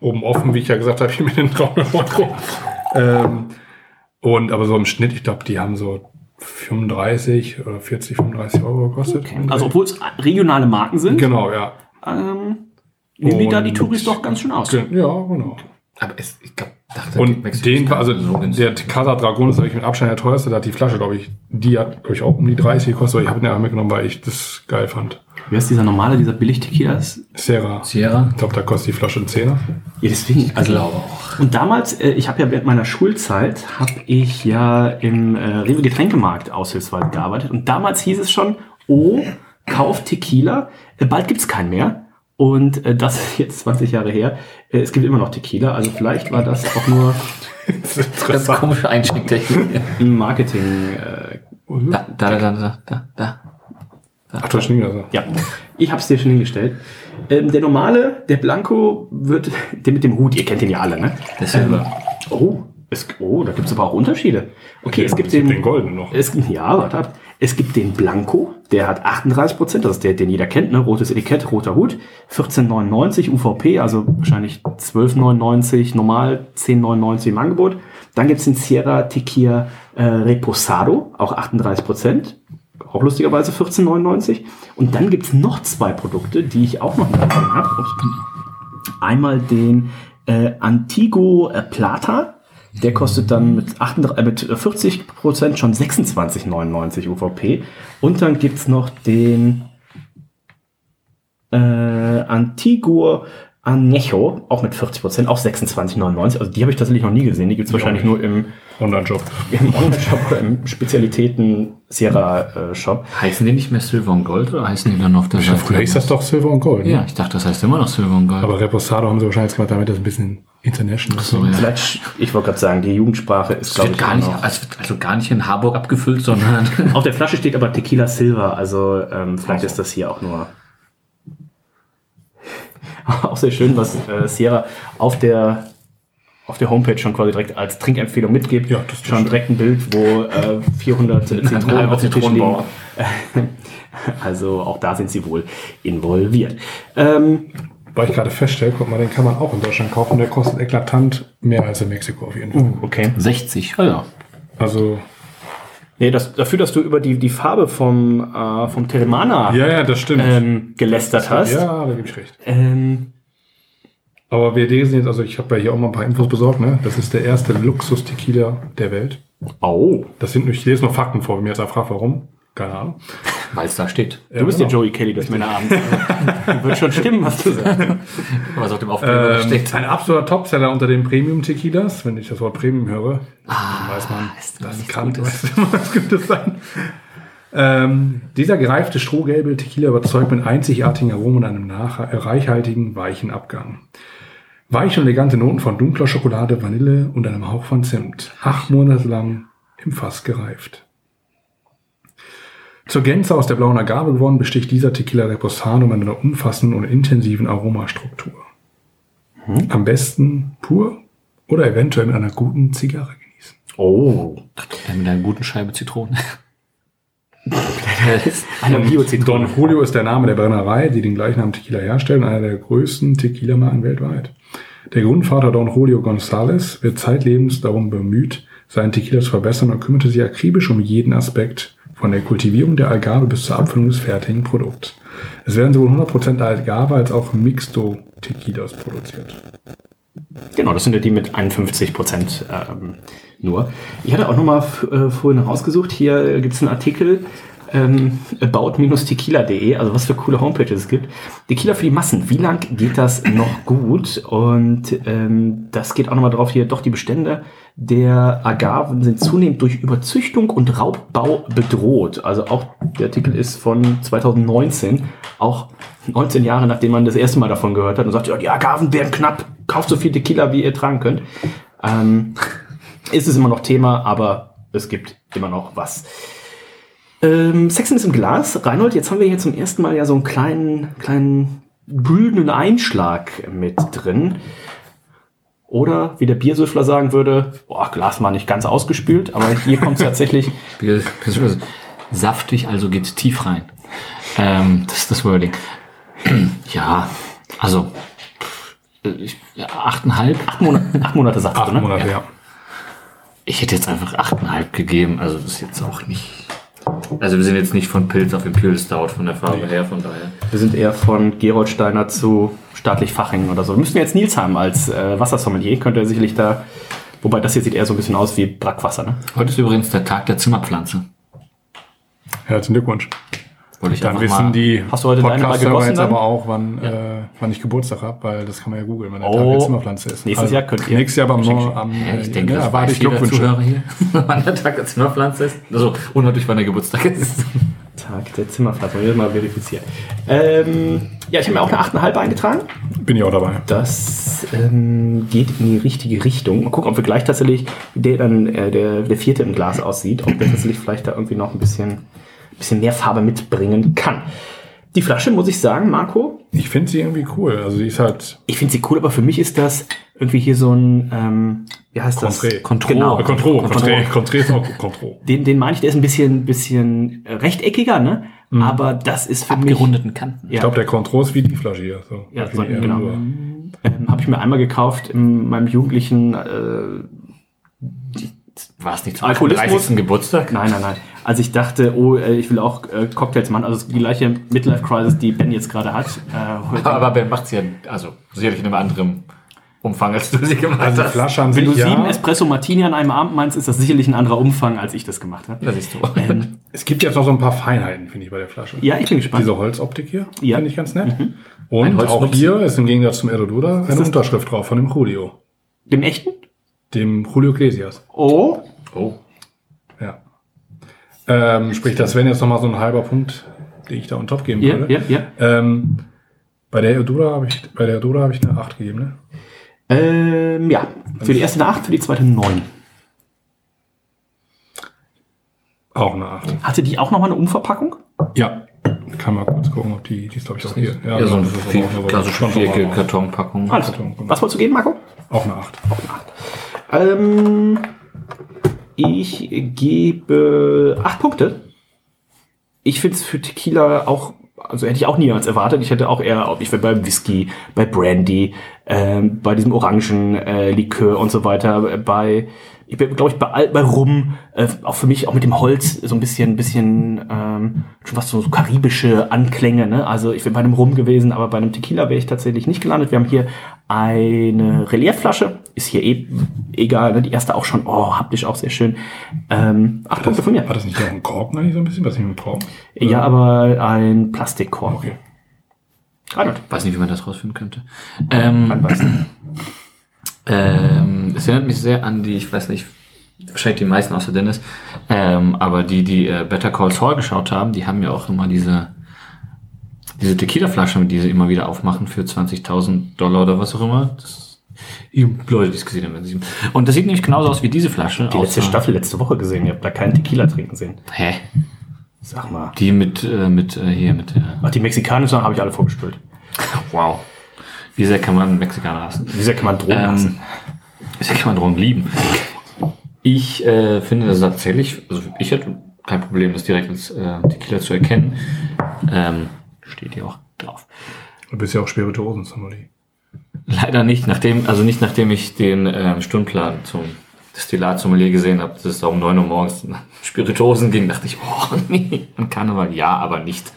oben offen, wie ich ja gesagt habe, hier mit den 300 Euro. ähm, und aber so im Schnitt, ich glaube, die haben so 35 oder 40, 35 Euro gekostet. Also, obwohl es regionale Marken sind, Genau, ja. ähm, nehmen die da die Und- Touris doch ganz schön aus. Ja, genau. Aber es, ich glaub, dachte, Und den, also der Casa Dragon ist wirklich mit Abstand der teuerste. Da hat die Flasche, glaube ich, die hat, glaube ich, auch um die 30 gekostet. Aber ich habe den einfach mitgenommen, weil ich das geil fand. Wie heißt dieser normale, dieser Billig-Tequila? ist? Sierra. Sierra? Ich glaube, da kostet die Flasche einen Zehner. Ja, deswegen. Also, glaube auch. Und damals, äh, ich habe ja während meiner Schulzeit, habe ich ja im äh, Rewe Getränkemarkt aushilfsweise gearbeitet. Und damals hieß es schon, oh, kauf Tequila, äh, bald gibt's keinen mehr. Und äh, das ist jetzt 20 Jahre her. Äh, es gibt immer noch Tequila. Also vielleicht war das auch nur Das ist Ganz komische ein Marketing. Äh, Da, da, da, da, da, da. Ach, du hast nie gesagt. ja, ich habe es dir schon hingestellt. Ähm, der normale, der Blanco, wird der mit dem Hut. Ihr kennt den ja alle, ne? Der Silber. Oh, es, oh, da gibt's aber auch Unterschiede. Okay, es gibt es gibt den, den goldenen noch. Es, ja, warte ab. Es gibt den Blanco, der hat 38 Prozent, das ist der, den jeder kennt, ne? Rotes Etikett, roter Hut. 14,99 UVP, also wahrscheinlich 12,99 normal, 10,99 im Angebot. Dann gibt's den Sierra Tequila äh, Reposado, auch 38 Prozent. Auch lustigerweise 14,99. Und dann gibt's noch zwei Produkte, die ich auch noch nicht gesehen habe. Einmal den äh, Antigo äh, Plata. Der kostet dann mit, 38, äh, mit 40 Prozent schon 26,99 UVP. Und dann gibt's noch den äh, Antigo Anejo, auch mit 40 Prozent, auch 26,99. Also die habe ich tatsächlich noch nie gesehen. Die gibt's wahrscheinlich nur im, Online-Job. im Online-Shop oder im Spezialitäten-Sierra-Shop. Heißen die nicht mehr Silver und Gold oder heißen die dann auf der Seite? Früher hieß das doch Silver und Gold. ne? Ja, ich dachte, das heißt immer noch Silver und Gold. Aber Reposado haben sie wahrscheinlich gemacht, damit das ein bisschen international so, ja. Vielleicht, ich wollte gerade sagen, die Jugendsprache ist, glaube ich, gar nicht, also, also gar nicht in Harburg abgefüllt, sondern Auf der Flasche steht aber Tequila Silver, also ähm, vielleicht ist das hier auch nur. auch sehr schön, was äh, Sierra auf der auf der Homepage schon quasi direkt als Trinkempfehlung mitgibt. Ja, das ist schon schön. direkt ein Bild, wo äh, 400 Zitronen auf dem Tisch liegen. Also auch da sind sie wohl involviert. Ähm, Weil ich gerade feststelle, guck mal, den kann man auch in Deutschland kaufen. Der kostet eklatant mehr als in Mexiko auf jeden Fall. okay. 60. Ja, ja. Also, Nee, das, dafür, dass du über die, die Farbe vom, äh, vom Teremana ja, ja, das stimmt. ähm, gelästert hast. ja, da gebe ich recht. Ähm, Aber wir lesen jetzt, also ich habe ja hier auch mal ein paar Infos besorgt, ne? Das ist der erste Luxus-Tequila der Welt. oh, Das sind, ich lese nur Fakten vor, wenn mir jetzt einer fragt, warum. Keine Ahnung. Weil es da steht. du bist genau. der Joey Kelly des Männerabends. Wird schon stimmen, was du sagst. Was auf dem Aufkleber Ähm, steht. ein absoluter Topseller unter den Premium-Tequilas. Wenn ich das Wort Premium höre, Ah, dann weiß man, das nichts kann Gutes. weiß immer was Gutes sein. Ähm, dieser gereifte strohgelbe Tequila überzeugt mit einzigartigen Aromen und einem nach reichhaltigen, weichen Abgang. Weiche und elegante Noten von dunkler Schokolade, Vanille und einem Hauch von Zimt. Acht Monate lang im Fass gereift. Zur Gänze aus der blauen Agave gewonnen, besticht dieser Tequila Reposado mit einer umfassenden und intensiven Aromastruktur. Am besten pur oder eventuell mit einer guten Zigarre genießen. Oh. Mit einer guten Scheibe Zitrone. Eine Bio-Zitrone. Don Julio ist der Name der Brennerei, die den gleichen Tequila herstellen, einer der größten Tequila-Marken weltweit. Der Grundvater Don Julio González wird zeitlebens darum bemüht, seinen Tequila zu verbessern und kümmerte sich akribisch um jeden Aspekt, von der Kultivierung der Agave bis zur Abfüllung des fertigen Produkts. Es werden sowohl 100% Agave als auch Mixto Tequilas produziert. Genau, das sind ja die mit 51 Prozent ähm, nur. Ich hatte auch nochmal äh, vorhin rausgesucht, hier gibt es einen Artikel ähm, about-tequila.de, also was für coole Homepages es gibt. Tequila für die Massen, wie lang geht das noch gut? Und ähm, das geht auch nochmal drauf hier, doch die Bestände der Agaven sind zunehmend durch Überzüchtung und Raubbau bedroht. Also auch der Artikel ist von 2019, auch 19 Jahre nachdem man das erste Mal davon gehört hat und sagt, ja, die Agaven werden knapp, kauft so viel Tequila, wie ihr tragen könnt. Ähm, ist es immer noch Thema, aber es gibt immer noch was. Ähm, Sexen ist im Glas. Reinhold, jetzt haben wir hier zum ersten Mal ja so einen kleinen, kleinen brüdenden Einschlag mit drin. Oder, wie der Biersüffler sagen würde, boah, Glas mal nicht ganz ausgespült, aber hier kommt es tatsächlich. Saftig, also geht's tief rein. Ähm, das ist das Wording. ja, also ich, ja, achteinhalb. Acht Monate, acht Monate sagt Acht ne? Monate, ja. Ich hätte jetzt einfach achteinhalb gegeben. Also das ist jetzt auch nicht. Also wir sind jetzt nicht von Pilz auf Imperial Stout von der Farbe her, von daher. Wir sind eher von Geroldsteiner zu staatlich Fachingen oder so. Wir müssen wir jetzt Nils haben als äh, Wassersommelier, könnte er sicherlich da. Wobei das hier sieht eher so ein bisschen aus wie Brackwasser, ne? Heute ist übrigens der Tag der Zimmerpflanze. Herzlichen Glückwunsch. Wollte ich Dann wissen die Hast du heute deine mal jetzt dann? aber auch, wann, äh, wann ich Geburtstag habe, weil das kann man ja googeln, wenn der Oh. Tag der Zimmerpflanze ist. Also Nächstes Jahr könnt ihr- Nächstes Jahr aber am Ja, ich äh, denke, ja, das erwarte weiß ich Glückwünsche. Zuhörer hier, wann der Tag der Zimmerpflanze ist. Also, und natürlich, wann der Geburtstag ist. Tag der Zimmerpflanze, wir mal verifizieren. Ähm, ja, ich habe mir auch eine 8,5 eingetragen. Bin ich auch dabei. Das ähm, geht in die richtige Richtung. Mal gucken, ob wir gleich tatsächlich, wie der dann äh, der, der vierte im Glas aussieht, ob der tatsächlich vielleicht da irgendwie noch ein bisschen, bisschen mehr Farbe mitbringen kann. Die Flasche, muss ich sagen, Marco, Ich finde sie irgendwie cool. Also sie ist halt ich finde sie cool, aber für mich ist das irgendwie hier so ein, ähm, wie heißt das? Contré. Contro. Genau. Contro, Contro. Contré, Contré ist auch Contro. Den, den meine ich, der ist ein bisschen, bisschen rechteckiger, ne? Aber das ist für Abgerundeten Kanten. mich. Ich glaube, der Contro ist wie die Flasche hier. So. Ja, so, genau. rüber. ähm, habe ich mir einmal gekauft in meinem jugendlichen äh, War es nicht zum Alkoholismus? 30. Geburtstag? Nein, nein, nein. Als ich dachte, oh, äh, ich will auch äh, Cocktails machen, also die gleiche Midlife-Crisis, die Ben jetzt gerade hat. Äh, heute. Aber Ben macht ja, also sicherlich in einem anderen Umfang, als du sie gemacht Also hast. Flasche an Wenn du sich, sieben ja. Espresso Martini an einem Abend meinst, ist das sicherlich ein anderer Umfang, als ich das gemacht habe. Da siehst du. Ähm, Es gibt jetzt noch so ein paar Feinheiten, finde ich, bei der Flasche. ja, ich bin gespannt. Diese Holzoptik hier, Ja. finde ich ganz nett. Ein Und auch hier ist im Gegensatz zum Erodura eine Unterschrift drauf von dem Julio. Dem echten? Dem Julio Iglesias. Oh. Oh. Ja. Ähm, sprich, das wäre jetzt nochmal so ein halber Punkt, den ich da on top geben Ja, würde. ja, ja. Ähm, bei der Erodura habe ich, bei der Erodura habe ich eine 8 gegeben, ne? Ähm, ja. Für die erste eine 8, für die zweite eine 9. Auch eine 8. Hatte die auch nochmal eine Umverpackung? Ja. Kann mal kurz gucken, ob die, die ist glaube ich auch hier. Ja, so das eine ist viel, auch- klassische viereckige Kartonpackung. Alles. Was wolltest du geben, Marco? Auch eine 8. Ähm, ich gebe acht Punkte. Ich finde es für Tequila auch, also hätte ich auch niemals erwartet. Ich hätte auch eher, ich wäre bei Whisky, bei Brandy, ähm, bei diesem Orangen äh, und so weiter, äh, bei, ich bin, glaube ich, bei, bei Rum, äh, auch für mich, auch mit dem Holz, so ein bisschen, bisschen, ähm, schon was so, so karibische Anklänge, ne? Also ich wäre bei einem Rum gewesen, aber bei einem Tequila wäre ich tatsächlich nicht gelandet. Wir haben hier eine Reliefflasche, ist hier eh egal, ne? Die erste auch schon, oh, haptisch auch sehr schön. Ähm, acht Punkte von mir. War das nicht auch ein Korken eigentlich so ein bisschen? Was nicht mit Korken? Ja, aber ein Plastikkorb. Okay. Reinhold. Weiß nicht, wie man das rausfinden könnte. Ähm, Man weiß nicht. Ähm, es erinnert mich sehr an die, ich weiß nicht, wahrscheinlich die meisten außer Dennis, ähm, aber die, die äh, Better Call Saul geschaut haben, die haben ja auch immer diese, diese Tequila-Flasche, die sie immer wieder aufmachen für 20.000 Dollar oder was auch immer. Das, die Leute, die es gesehen haben, werden sie. Und das sieht nämlich genauso aus wie diese Flasche. Die letzte außer- Staffel letzte Woche gesehen. Ihr habt da keinen Tequila trinken sehen. Hä? Sag mal. Die mit, äh, mit, äh, hier, mit, äh, Ach, die mexikanischen habe ich alle vorgespült. wow. Wie sehr kann man Mexikaner hassen? Wie sehr kann man Drogen Ähm, lassen? wie sehr kann man Drogen lieben? Ich äh, finde das tatsächlich, also ich hätte kein Problem, das direkt als äh, Tequila zu erkennen. Ähm, steht hier auch drauf. Du bist ja auch Spirituosen-Sommelier. Leider nicht, nachdem, also nicht nachdem ich den ähm, Stundenplan zum Destillat-Sommelier gesehen habe, dass es da um 9 Uhr morgens nach Spirituosen ging, dachte ich, oh nee, an Karneval ja, aber nicht.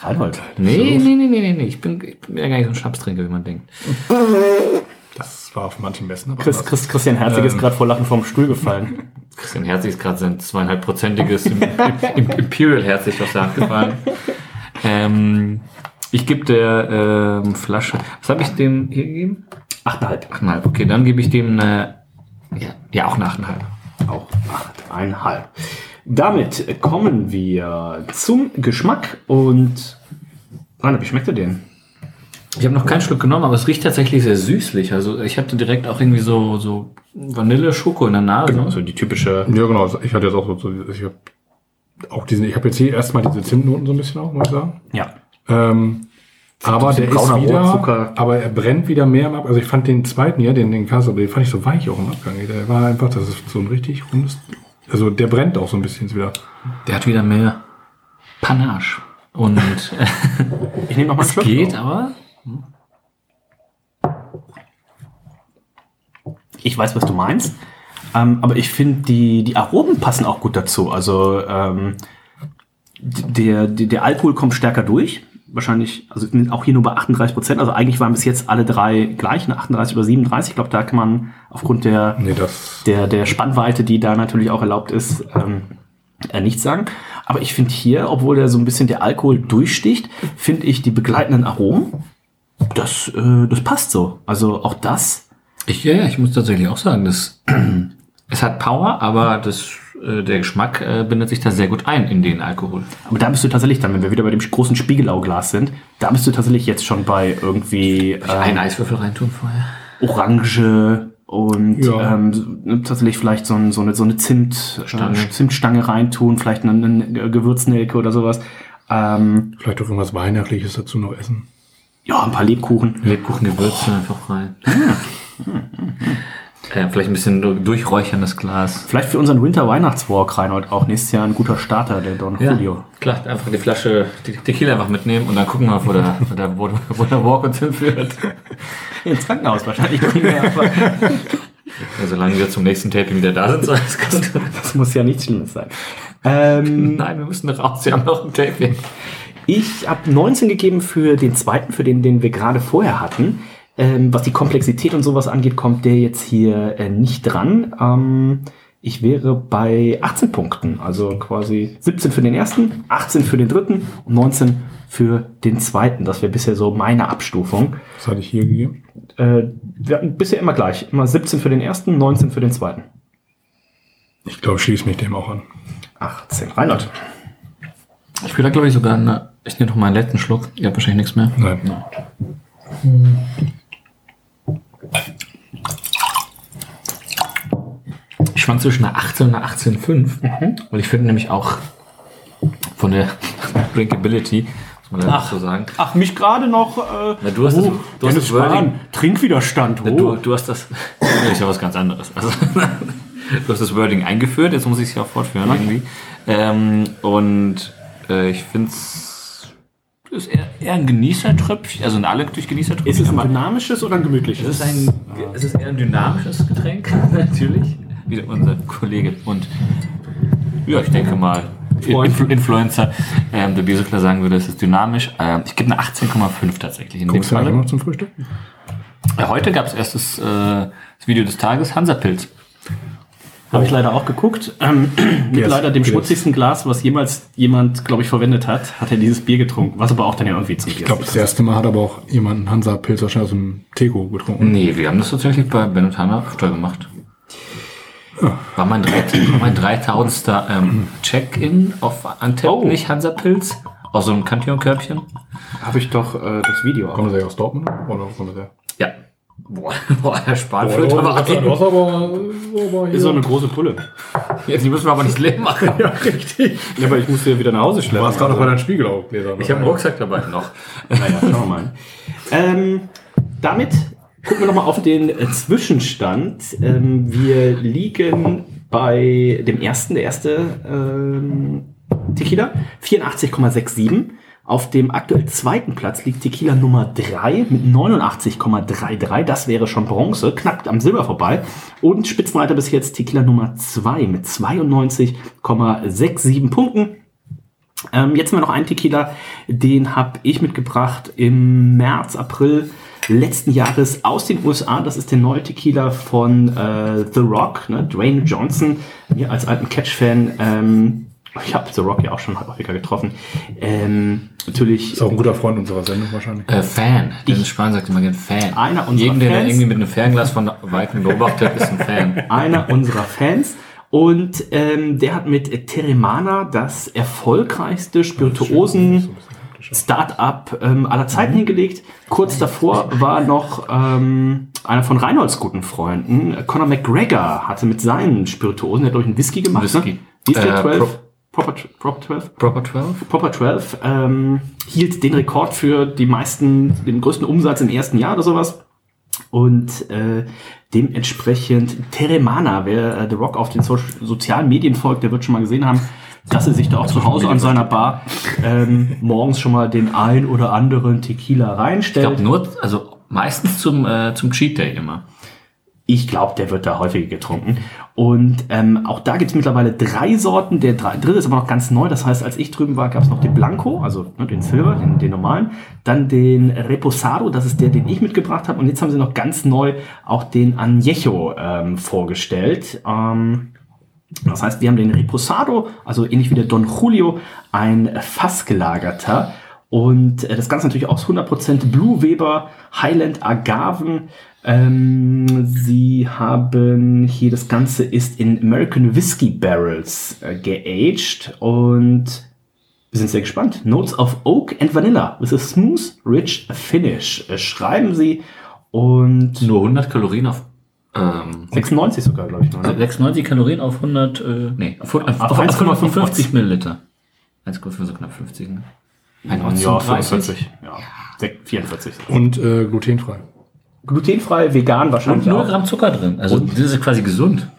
Reinhold. Nee, nee, nee, nee, nee, nee. Ich bin, ich bin ja gar nicht so ein Schnapstrinker, wie man denkt. Das war auf manchen Messen. Aber Chris. Chris, Christian Herzig ist Ähm. gerade vor Lachen vom Stuhl gefallen. Christian Herzig ist gerade sein zweieinhalbprozentiges Im- Im- Imperial Herzig aus der Hand gefallen. Ähm, ich gebe der ähm, Flasche, was habe ich dem hier gegeben? Achteinhalb. Achteinhalb. Okay, dann gebe ich dem eine, ja, ja auch eine achteinhalb. Auch achteinhalb. Damit kommen wir zum Geschmack und Reinhold, wie schmeckt er denn? Ich habe noch keinen Schluck genommen, aber es riecht tatsächlich sehr süßlich. Also ich hatte direkt auch irgendwie so, so Vanille-Schoko in der Nase. Genau, so die typische. Ja, genau. Ich hatte jetzt auch so, so ich habe auch diesen, ich habe jetzt hier erstmal diese Zimtnoten so ein bisschen auch, muss ich sagen. Ja. Ähm, aber der ist wieder, Rohrzucker. aber er brennt wieder mehr im Ab. Also ich fand den zweiten hier, den, den Castle, den fand ich so weich auch im Abgang. Der war einfach, das ist so ein richtig rundes, also der brennt auch so ein bisschen wieder. Der hat wieder mehr Panache. Und Ich nehme noch mal einen es Schluck. geht, aber Ich weiß, was du meinst. Ähm, aber ich finde, die, die Aromen passen auch gut dazu. Also ähm, der, der, der Alkohol kommt stärker durch. Wahrscheinlich, also auch hier nur bei 38 Prozent. Also eigentlich waren bis jetzt alle drei gleich, ne, 38 oder 37. Ich glaube, da kann man aufgrund der, Nee, das, der, der Spannweite, die da natürlich auch erlaubt ist, ähm, äh, nichts sagen. Aber ich finde hier, obwohl der so ein bisschen der Alkohol durchsticht, finde ich die begleitenden Aromen, das, äh, das passt so. Also auch das ich, ja, ja, ich muss tatsächlich auch sagen, dass es hat Power, aber das, äh, der Geschmack äh, bindet sich da sehr gut ein in den Alkohol. Aber da bist du tatsächlich dann, wenn wir wieder bei dem großen Spiegelau-Glas sind, da bist du tatsächlich jetzt schon bei irgendwie Ein ähm, Eiswürfel reintun vorher. Orange und Ja. ähm, so- tatsächlich vielleicht so, ein, so eine, so eine Zimt, Stange. äh, Zimtstange reintun, vielleicht eine, eine Gewürznelke oder sowas. Ähm, vielleicht auch irgendwas Weihnachtliches dazu noch essen. ja, ein paar Lebkuchen. Lebkuchengewürze einfach rein. äh, vielleicht ein bisschen du- durchräuchern das Glas. Vielleicht für unseren Winter-Weihnachtswalk, Reinhold, auch nächstes Jahr ein guter Starter, der Don Julio. klar, einfach die Flasche die Tequila einfach mitnehmen und dann gucken wir, wo der, wo der, wo, wo der Walk uns hinführt. Ins Krankenhaus wahrscheinlich. primär, aber Ja, solange wir zum nächsten Taping wieder da sind, so alles gut. das muss ja nichts Schlimmes sein. Ähm, Nein, wir müssen raus, wir haben noch ein Taping. Ich habe 19 gegeben für den zweiten, für den, den wir gerade vorher hatten. Ähm, was die Komplexität und sowas angeht, kommt der jetzt hier äh, nicht dran. Ähm, ich wäre bei 18 Punkten, also quasi 17 für den ersten, 18 für den dritten und 19 für den zweiten. Das wäre bisher so meine Abstufung. Was hatte ich hier gegeben? Äh, wir hatten bisher immer gleich. Immer 17 für den ersten, 19 für den zweiten. Ich glaube, schließe mich dem auch an. 18. Reinhold. Ich will da, glaube ich, sogar eine, ich nehme noch mal einen letzten Schluck. Ihr habt wahrscheinlich nichts mehr. Nein. Ich schwank zwischen einer 18 und einer 18,5. Weil ich finde nämlich auch von der Drinkability, muss man Ach. so sagen. Ach, mich gerade noch. Äh, Na, du hast das, du hast das Wording, Trinkwiderstand. Na, du, du hast das, das ist ja was ganz anderes. Also, du hast das Wording eingeführt, jetzt muss ich es ja auch fortführen irgendwie. Ähm, und äh, ich finde es ist eher, eher ein Genießertröpfchen, also alle durch Genießertröpfchen. Ist es ein dynamisches oder ein gemütliches? es ist, ein, es ist eher ein dynamisches Getränk, natürlich. Wie unser Kollege und ja, ich denke mal, Influ Influencer, ähm, der Biersekler sagen würde, es ist dynamisch. Ähm, ich gebe eine 18,5 tatsächlich in dem Guckst du eigentlich Fall. noch zum Frühstück? Äh, Heute gab es erst das, äh, das Video des Tages, Hansapilz. Habe ich leider auch geguckt. Ähm, mit Yes, leider dem yes. schmutzigsten Glas, was jemals jemand, glaube ich, verwendet hat, hat er dieses Bier getrunken. Was aber auch dann ja irgendwie zum Bier Ich glaube, das erste Mal hat aber auch jemand einen Hansa-Pilz wahrscheinlich aus dem Teko getrunken. Nee, wir haben das tatsächlich bei Ben und Hanna öfter gemacht. War mein, drei, war mein 3000. Ähm, Check-in auf Antep, Oh. nicht Hansapilz, aus so einem Cantillon-Körbchen. Habe ich doch äh, das Video. Kommt das ja aus Dortmund? Oder wo kommt das her? Ja. Boah, boah Herr Spahn füllt aber Du. Ist so eine große Pulle. Jetzt, die müssen wir aber nicht leer machen. ja, richtig. Ja, aber ich musste ja wieder nach Hause Du schleppen. warst gerade noch bei deinen Spiegelgläsern. Ich habe einen Rucksack dabei noch. Naja, schauen wir mal. Ähm, damit gucken wir nochmal auf den äh, Zwischenstand. Ähm, wir liegen bei dem ersten, der erste ähm, Tequila, 84,67. Auf dem aktuell zweiten Platz liegt Tequila Nummer 3 mit 89,33. Das wäre schon Bronze, knapp am Silber vorbei. Und Spitzenreiter bis jetzt Tequila Nummer 2 mit 92,67 Punkten. Ähm, jetzt haben wir noch einen Tequila, den habe ich mitgebracht im März, April letzten Jahres aus den USA. Das ist der neue Tequila von äh, The Rock, ne? Dwayne Johnson. Mir als alten Catch-Fan ähm, ich habe The Rock ja auch schon häufiger getroffen. Ähm, natürlich. Ist auch ein guter Freund unserer Sendung wahrscheinlich. Äh, Fan. Den Spahn sagt immer gerne Fan. Einer unserer Jeden, der Fans. irgendwie mit einem Fernglas von Weitem beobachtet, ist ein Fan. Einer unserer Fans. Und ähm, der hat mit Teremana das erfolgreichste Spirituosen Start-up ähm, aller Zeiten hingelegt. Kurz davor war noch ähm, einer von Reinholds guten Freunden, Conor McGregor, hatte mit seinen Spirituosen, der hat durch einen Whisky gemacht. Whisky. Ne? Der Äh, 12? Pro- Proper, Proper 12? Proper 12? Proper 12 ähm, hielt den Rekord für die meisten, den größten Umsatz im ersten Jahr oder sowas. Und äh, dementsprechend Teremana, wer äh, The Rock auf den so sozialen Medien folgt, der wird schon mal gesehen haben, dass er sich da auch zu Hause an seiner Bar ähm, morgens schon mal den ein oder anderen Tequila Ich reinstellt. glaube nur, also meistens zum, äh, zum Cheat Day immer. Ich glaube, der wird da häufiger getrunken. Und ähm, auch da gibt es mittlerweile drei Sorten. Der drei, dritte ist aber noch ganz neu. Das heißt, als ich drüben war, gab es noch den Blanco, also ne, den Silver, den, den normalen. Dann den Reposado, das ist der, den ich mitgebracht habe. Und jetzt haben sie noch ganz neu auch den Añejo ähm, vorgestellt. Ähm, das heißt, wir haben den Reposado, also ähnlich wie der Don Julio, ein fassgelagerter. Und äh, das Ganze natürlich aus 100% Blue Weber Highland Agaven. Ähm, sie haben hier, das Ganze ist in American Whiskey Barrels äh, geaged und wir sind sehr gespannt. Notes of Oak and Vanilla with a smooth, rich finish. Äh, schreiben sie und Nur 100 Kalorien auf, ähm, 96 sogar, glaube ich. Noch, ne? 96 Kalorien auf 100, äh, nee, auf, auf, Auf auf, 1,55 1,50 Milliliter. 1,5, so knapp 50, ne? Ein Ja, 30. 45. Ja, 44. Und äh, glutenfrei. Glutenfrei, vegan wahrscheinlich Und 0 auch. Gramm Zucker drin. Also, das ist quasi gesund.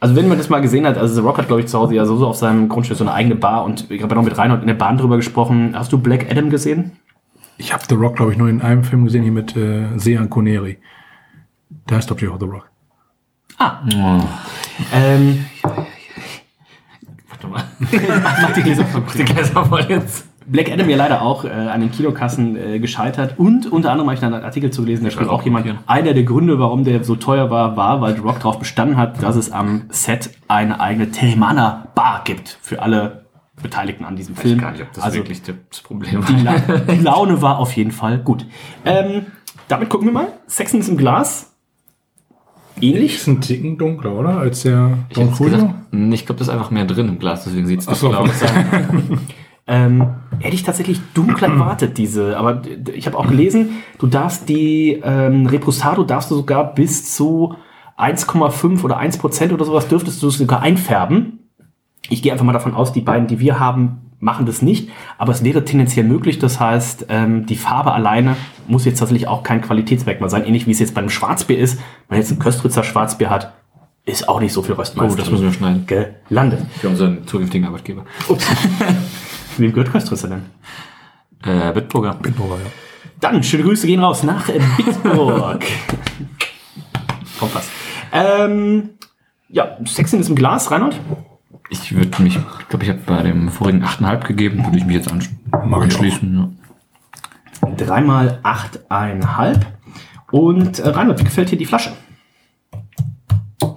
Also wenn man das mal gesehen hat, also The Rock hat, glaube ich, zu Hause ja so, so auf seinem Grundstück so eine eigene Bar und ich habe noch mit Reinhold in der Bahn drüber gesprochen. Hast du Black Adam gesehen? Ich habe The Rock, glaube ich, nur in einem Film gesehen, hier mit äh, Sean Connery. Der heißt, glaube ich, auch The Rock. Ähm, Warte mal. mach die Gläser voll. Die Gläser voll jetzt. Black Adam ja leider auch äh, an den Kinokassen äh, gescheitert und unter anderem habe ich da einen Artikel zu gelesen, da schreibt auch jemand, einer der Gründe, warum der so teuer war, war, weil The Rock darauf bestanden hat, dass es am Set eine eigene Teremana Bar gibt für alle Beteiligten an diesem Ich Film. weiß gar nicht, ob das also wirklich das Problem die, war. La die Laune war auf jeden Fall gut. Ähm, damit gucken wir mal. Sexen ist im Glas. Ähnlich. Ist ein Ticken dunkler, oder? Als der Ich, Don Julio? hm, ich glaube, das ist einfach mehr drin im Glas, deswegen sieht es Ach so, aus. Ähm, hätte ich tatsächlich dunkler erwartet, diese. Aber ich habe auch gelesen, du darfst die ähm, Reposado darfst du sogar bis zu 1,5 oder 1 Prozent oder sowas dürftest du sogar einfärben. Ich gehe einfach mal davon aus, die beiden, die wir haben, machen das nicht. Aber es wäre tendenziell möglich. Das heißt, ähm, die Farbe alleine muss jetzt tatsächlich auch kein Qualitätsmerkmal sein. Ähnlich wie es jetzt beim Schwarzbier ist. Wenn man jetzt ein Köstritzer Schwarzbier hat, ist auch nicht so viel Röstmeister. Oh, das müssen wir schneiden. gelandet. Für unseren zukünftigen Arbeitgeber. Wem gehört Köstritzer denn? Äh, Bitburger. Bitburger, ja. Dann, schöne Grüße gehen raus nach Bitburg. Kommt was. Ähm, ja, Sexen ist im Glas, Reinhold. Ich würde mich, ich glaube, ich habe bei dem vorigen 8,5 gegeben, würde ich mich jetzt anschließen. Ja. Dreimal achteinhalb. Und äh, Reinhold, wie gefällt dir die Flasche?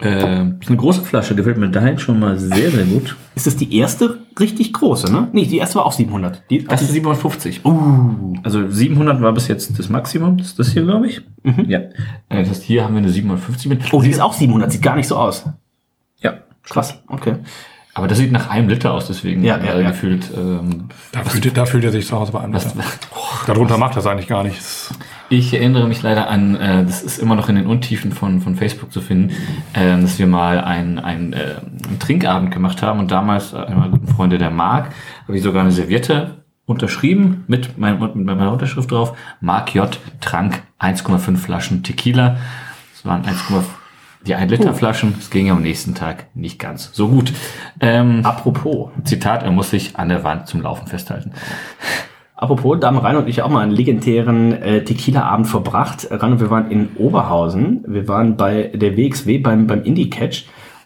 Äh, ist eine große Flasche, gefällt mir dahin schon mal sehr, sehr gut. Ist das die erste richtig große, ne? Nee, die erste war auch 700. Die, Das ist 750. uh, Also 700 war bis jetzt das Maximum, das ist das hier, glaube ich. Ja. Äh, Das heißt, hier haben wir eine 750 mit. oh, die ist auch 700, sieht gar nicht so aus. Ja. Krass, okay. Aber das sieht nach einem Liter aus, deswegen Ja, ja, äh, ja. gefühlt. Ähm, Da fühlt, da fühlt er sich zu Hause bei an. was, Darunter macht das eigentlich gar nichts. Ich erinnere mich leider an, äh, das ist immer noch in den Untiefen von, von Facebook zu finden, äh, dass wir mal ein, ein, äh, einen Trinkabend gemacht haben und damals äh, einer meiner guten Freunde, der Marc, habe ich sogar eine Serviette unterschrieben mit, mein, mit meiner Unterschrift drauf. Marc J. trank 1,5 Flaschen Tequila. Das waren 1,5 Die 1-Liter-Flaschen, es ging am nächsten Tag nicht ganz so gut. Ähm, Apropos, Zitat, er muss sich an der Wand zum Laufen festhalten. Apropos, da haben Rainer und ich auch mal einen legendären äh, Tequila-Abend verbracht. Rainer, wir waren in Oberhausen. Wir waren bei der WXW beim, beim Indie-Catch.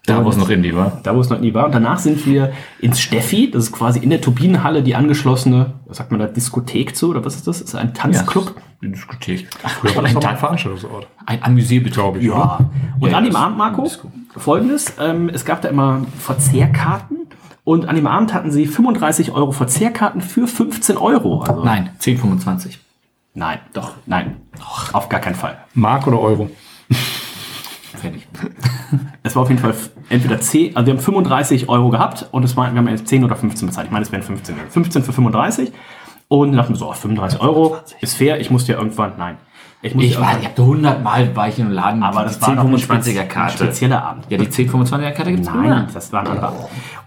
Da, wo es noch Indie war. Da, wo es noch nie war. Und danach sind wir ins Steffi. Das ist quasi in der Turbinenhalle die angeschlossene, was sagt man da, Diskothek zu? Oder was ist das? Das ist ein Tanzclub. Die Diskothek. Früher war das ein, doch Tan- Veranstaltungsort. ein Amüsierbetrieb. ich. Ja. Und Ja, an dem Abend, Marco, folgendes. Ähm, es gab da immer Verzehrkarten. Und an dem Abend hatten sie 35 Euro Verzehrkarten für 15 Euro. Also, Nein, 10,25. Nein, doch, nein. Auf gar keinen Fall. Mark oder Euro? Fertig. Es war auf jeden Fall entweder 10, also wir haben 35 Euro gehabt und es waren, wir haben jetzt 10 oder 15 bezahlt. Ich meine, es wären 15. 15 für 35. Und dann dachten wir so, oh, 35 Euro ist fair, ich musste ja irgendwann, nein. Ich, musste Ich war, ich habe 100 Mal war ich im Laden. aber die das war doch ein 10,25er spez- Karte. spezieller Abend. Ja, die 10,25er Karte gibt's Nein, immer. das war ein anderer.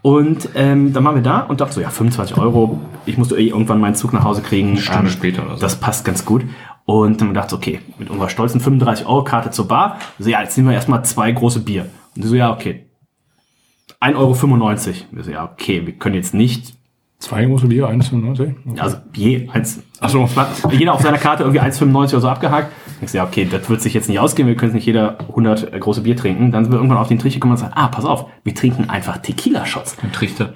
Und ähm, dann waren wir da und dachten so, ja, 25 Euro, ich musste eh irgendwann meinen Zug nach Hause kriegen. Eine Stunde später oder so. Das passt ganz gut. Und dann haben wir gedacht, okay, mit unserer stolzen 35-Euro-Karte zur Bar, so, ja, jetzt nehmen wir erstmal zwei große Bier. Und so, ja, okay. 1,95 Euro. Wir so, ja, okay, wir können jetzt nicht, Zwei große Bier, 1,95. also je eins, Ach so. es war jeder auf seiner Karte irgendwie 1,95 oder so abgehakt. Ich ja, okay, das wird sich jetzt nicht ausgehen, wir können nicht jeder 100 große Bier trinken. Dann sind wir irgendwann auf den Trichter gekommen und sagen, ah, pass auf, wir trinken einfach Tequila-Shots. Ein Trichter.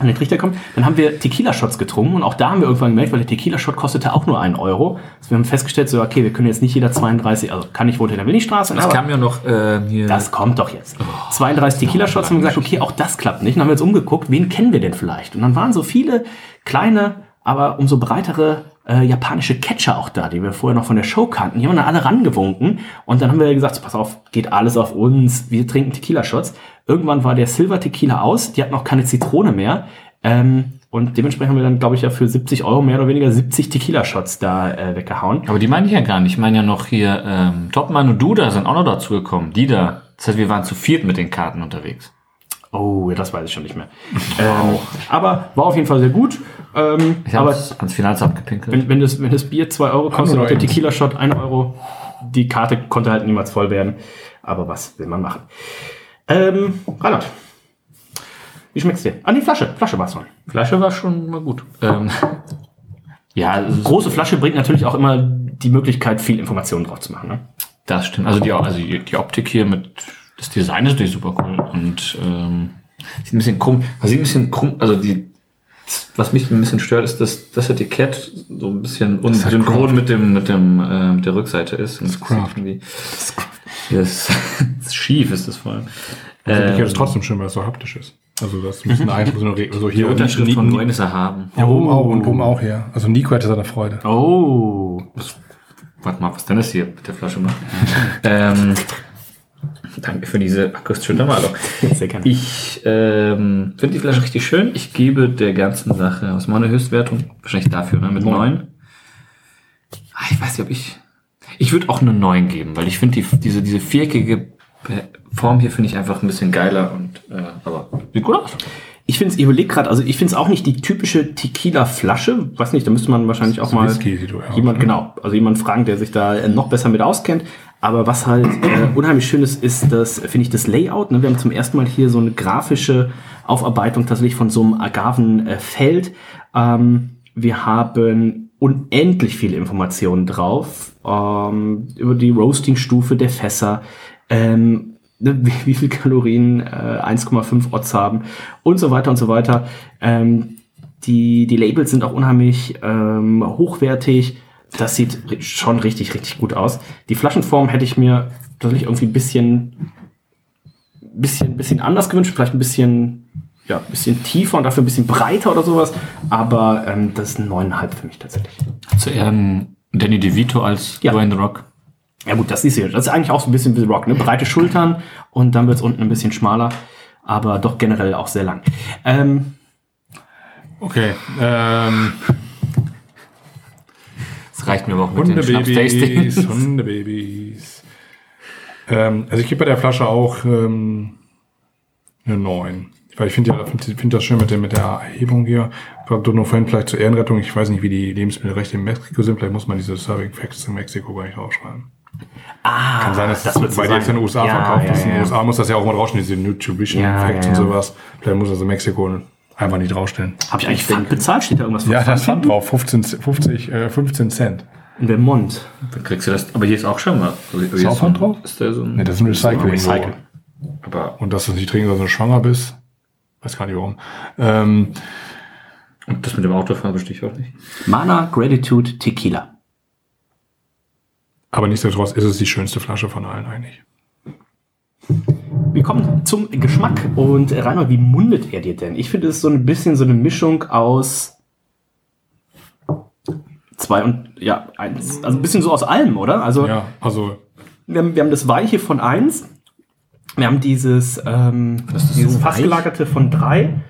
An den Trichter kommt, dann haben wir Tequila-Shots getrunken und auch da haben wir irgendwann gemerkt, weil der Tequila-Shot kostete auch nur einen Euro. Also wir haben festgestellt, so, okay, wir können jetzt nicht jeder 32, also kann ich wohnen in der Willigstraße, aber kam ja noch äh, hier. das kommt doch jetzt. 32 Tequila-Shots haben wir gesagt, okay, auch das klappt nicht. Dann haben wir uns umgeguckt, wen kennen wir denn vielleicht? Und dann waren so viele kleine, aber umso breitere äh, japanische Catcher auch da, die wir vorher noch von der Show kannten. Die haben dann alle rangewunken und dann haben wir gesagt, so, pass auf, geht alles auf uns, wir trinken Tequila-Shots. Irgendwann war der Silver Tequila aus, die hatten auch keine Zitrone mehr. Ähm, und dementsprechend haben wir dann, glaube ich, ja für 70 Euro mehr oder weniger 70 Tequila-Shots da äh, weggehauen. Aber die meine ich ja gar nicht. Ich meine ja noch hier, ähm, Topmann und Duda sind auch noch dazu gekommen. Die da. Das heißt, wir waren zu viert mit den Karten unterwegs. Oh, ja, das weiß ich schon nicht mehr. ähm, aber war auf jeden Fall sehr gut. Ähm, Ich aber ans Finanzamt gepinkelt. wenn, wenn, das, wenn das Bier 2 Euro kostet und der. Tequila-Shot 1 Euro, die Karte konnte halt niemals voll werden. Aber was will man machen? Ähm, Reinhard, wie schmeckt's dir? An die Flasche. Flasche war's schon. Flasche war schon mal gut. Ähm, ja, Große Flasche bringt natürlich auch immer die Möglichkeit, viel Informationen drauf zu machen. Ne? Das stimmt. Also die, also die, die Optik hier mit das Design ist natürlich super cool und ähm, sieht ein bisschen krumm. Also sieht ein bisschen krumm. Also die, was mich ein bisschen stört, ist, dass das Etikett so ein bisschen unsynchron mit dem mit dem äh, mit der Rückseite ist. Das Craft. sieht irgendwie- Das, das ist schief ist das vor allem. Also, Ähm, ich ist trotzdem schön, weil es so haptisch ist. Also das ist ein bisschen so, eine so die hier Unterschrift von Wayne ist erhaben. Ja, oben auch und oben auch her. Also Nico hätte seine Freude. Oh. Warte mal, was denn das hier mit der Flasche macht? ähm, danke für diese akustische Untermalung. Sehr gerne. Ich ähm, finde die Flasche richtig schön. Ich gebe der ganzen Sache aus meiner Höchstwertung, wahrscheinlich dafür, ne, mit neun. Ah, ich weiß nicht, ob ich. Ich würde auch eine 9 geben, weil ich finde die, diese, diese viereckige Form hier finde ich einfach ein bisschen geiler und äh, aber sieht gut aus. Ich finde es, ich überlege gerade, also ich finde es auch nicht die typische Tequila-Flasche. Weiß nicht, da müsste man wahrscheinlich auch mal jemand, ne? genau, also jemand fragen, der sich da noch besser mit auskennt. Aber was halt äh, unheimlich schön ist, ist das, finde ich, das Layout. Ne? Wir haben zum ersten Mal hier so eine grafische Aufarbeitung tatsächlich von so einem Agavenfeld. Ähm, wir haben unendlich viele Informationen drauf ähm, über die Roasting-Stufe der Fässer, ähm, ne, wie, wie viel Kalorien äh, 1,5 Odds haben und so weiter und so weiter. Ähm, die, die Labels sind auch unheimlich ähm, hochwertig. Das sieht schon richtig, richtig gut aus. Die Flaschenform hätte ich mir tatsächlich irgendwie ein bisschen, bisschen, bisschen anders gewünscht, vielleicht ein bisschen, ja, ein bisschen tiefer und dafür ein bisschen breiter oder sowas. Aber ähm, das ist ein 9,5 für mich tatsächlich. Zu Ehren Danny DeVito als Ja. Dwayne The Rock. Ja gut, das ist hier. Das ist eigentlich auch so ein bisschen wie Rock, ne? Breite Schultern und dann wird es unten ein bisschen schmaler, aber doch generell auch sehr lang. Ähm, Okay. Ähm, Das reicht mir aber auch mit den Hundebabys, Schnaps-Tastings. Hundebabys. Ähm, also ich gebe bei der Flasche auch ähm, eine 9. Weil ich finde ja, find, das schön mit der, mit der Erhebung hier. Gerade nur vorhin vielleicht zur Ehrenrettung. Ich weiß nicht, wie die Lebensmittelrechte in Mexiko sind. Vielleicht muss man diese Serving Facts in Mexiko gar nicht draufschreiben. Ah, Kann sein, dass das wird die jetzt in den. USA Ja, verkauft ja, ist. In den USA muss das ja auch mal draufstehen, diese Nutrition Facts und sowas. Vielleicht muss das in Mexiko einfach nicht draufstehen. Habe ich eigentlich Pfand bezahlt? Steht da irgendwas von Ja, das Pfand stand drauf. 15, 50, äh, 15 Cent. In Vermont. Dann kriegst du das. Aber hier ist auch schon mal. Also Ist auch Pfand drauf? Ist da so ein, Nee, das ist ein Recycling. Recycle. aber, Und dass du nicht trinken, sondern schwanger bist. Weiß gar nicht warum. Ähm, und das mit dem Autofahren verstehe ich auch nicht. Mana Gratitude Tequila. aber nichtsdestotrotz ist es die schönste Flasche von allen eigentlich. Wir kommen zum Geschmack. Und äh, Reinhold, wie mundet er dir denn? Ich finde, es ist so ein bisschen so eine Mischung aus zwei und, ja, eins. Also ein bisschen so aus allem, oder? Also, Ja, also wir, haben, wir haben das Weiche von eins. Wir haben dieses, ähm, dieses so weich? Fassgelagerte von drei.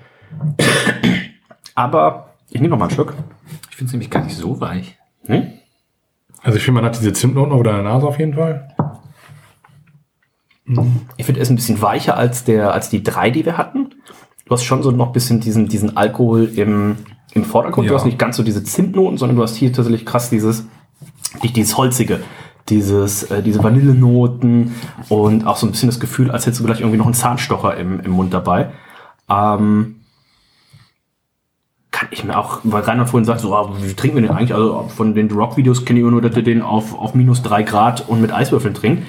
Aber ich nehme noch mal einen Schluck. Ich finde es nämlich gar nicht so weich. Hm? Also ich finde, man hat diese Zimtnoten auf deiner Nase auf jeden Fall. Ich finde, er ist ein bisschen weicher als, der, als die drei, die wir hatten. Du hast schon so noch ein bisschen diesen, diesen Alkohol im, im Vordergrund. Du Ja. hast nicht ganz so diese Zimtnoten, sondern du hast hier tatsächlich krass dieses, nicht dieses Holzige, dieses, äh, diese Vanillenoten und auch so ein bisschen das Gefühl, als hättest du gleich irgendwie noch einen Zahnstocher im, im Mund dabei. Ähm, kann ich mir auch, weil Reinhard vorhin sagt, so, ah, wie trinken wir den eigentlich? Also von den Rock-Videos kenne ich immer nur, dass er den auf, auf minus drei Grad und mit Eiswürfeln trinkt.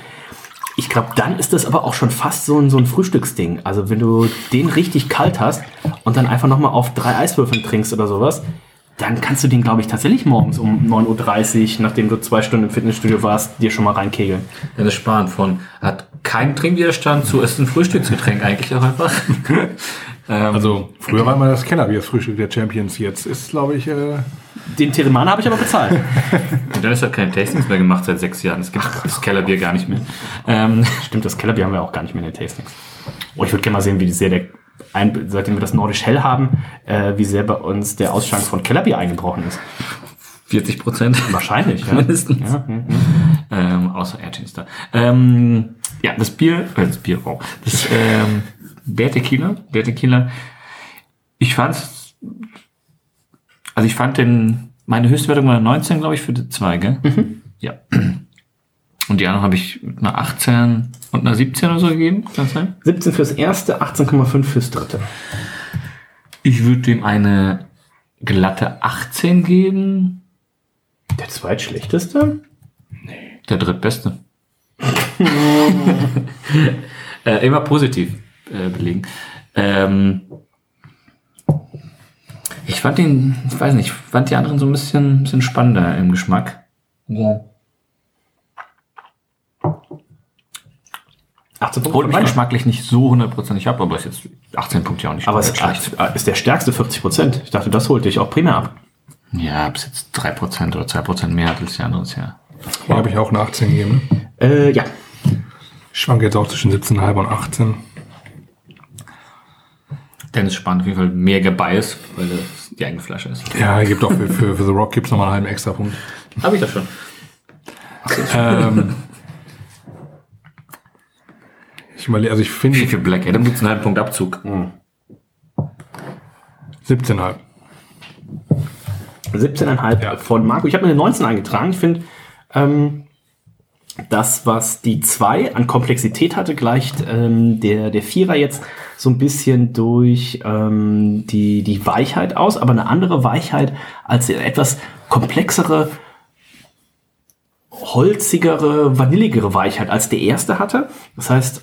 Ich glaube, dann ist das aber auch schon fast so ein, so ein Frühstücksding. Also wenn du den richtig kalt hast und dann einfach nochmal auf drei Eiswürfeln trinkst oder sowas, dann kannst du den, glaube ich, tatsächlich morgens um 9.30 Uhr, nachdem du zwei Stunden im Fitnessstudio warst, dir schon mal reinkegeln. Dennis Spahn von hat keinen Trinkwiderstand zu ist ein Frühstücksgetränk eigentlich auch einfach. ähm, Also früher war immer das Kellerbier das Frühstück der Champions. Jetzt ist, glaube ich, äh, Den Teremana habe ich aber bezahlt. und Dennis hat keine Tastings mehr gemacht seit sechs Jahren. Es gibt das Kellerbier gar nicht mehr. Ähm, Stimmt, das Kellerbier haben wir auch gar nicht mehr in den Tastings. Oh, ich würde gerne mal sehen, wie sehr der, ein, seitdem wir das Nordisch Hell haben, äh, wie sehr bei uns der Ausschank von Kellerbier eingebrochen ist. 40 Prozent. Wahrscheinlich, ja. Mindestens. Ja, hm, hm. Ähm, außer Airchester. Ähm, ja, das Bier, äh, das Bier, wow. Das ähm, Bär Tequila, Bär Tequila. Ich fand's, also ich fand den, meine Höchstwertung war eine 19, glaube ich, für die zwei, gell? Ja. Und die anderen habe ich mit einer 18 und einer 17 oder so gegeben, kann sein? 17 fürs erste, 18,5 fürs dritte. Ich würde dem eine glatte 18 geben. Der zweitschlechteste? Der drittbeste. äh, immer positiv äh, belegen. Ähm, ich fand den, ich weiß nicht, ich fand die anderen so ein bisschen, bisschen spannender im Geschmack. Ja. 18 Punkte. Holt mich geschmacklich nicht so hundertprozentig ab, aber ist jetzt 18 Punkte ja auch nicht Aber es ist, ist der stärkste 40 Prozent. Ich dachte, das holt dich auch primär ab. Ja, bis jetzt 3% oder 2% mehr hat als die andere Jahr. hier habe ich auch eine 18 gegeben. Ne? Äh, ja. Ich schwanke jetzt auch zwischen 17,5 und 18. Dennis spannend auf jeden Fall mehr Gebias, weil das die eigene Flasche ist. Ja, gibt auch für, für, für The Rock gibt's nochmal einen halben extra Punkt. Habe ich das schon. ähm, ich überlege, also ich finde Wie für Black Adam gibt es einen halben Punkt Abzug. 17,5. 17,5 Ja. von Marco. Ich habe mir eine 19 eingetragen. Ich finde, ähm, das, was die 2 an Komplexität hatte, gleicht ähm, der, der Vierer jetzt so ein bisschen durch ähm, die, die Weichheit aus, aber eine andere Weichheit als etwas komplexere, holzigere, vanilligere Weichheit als der erste hatte. Das heißt,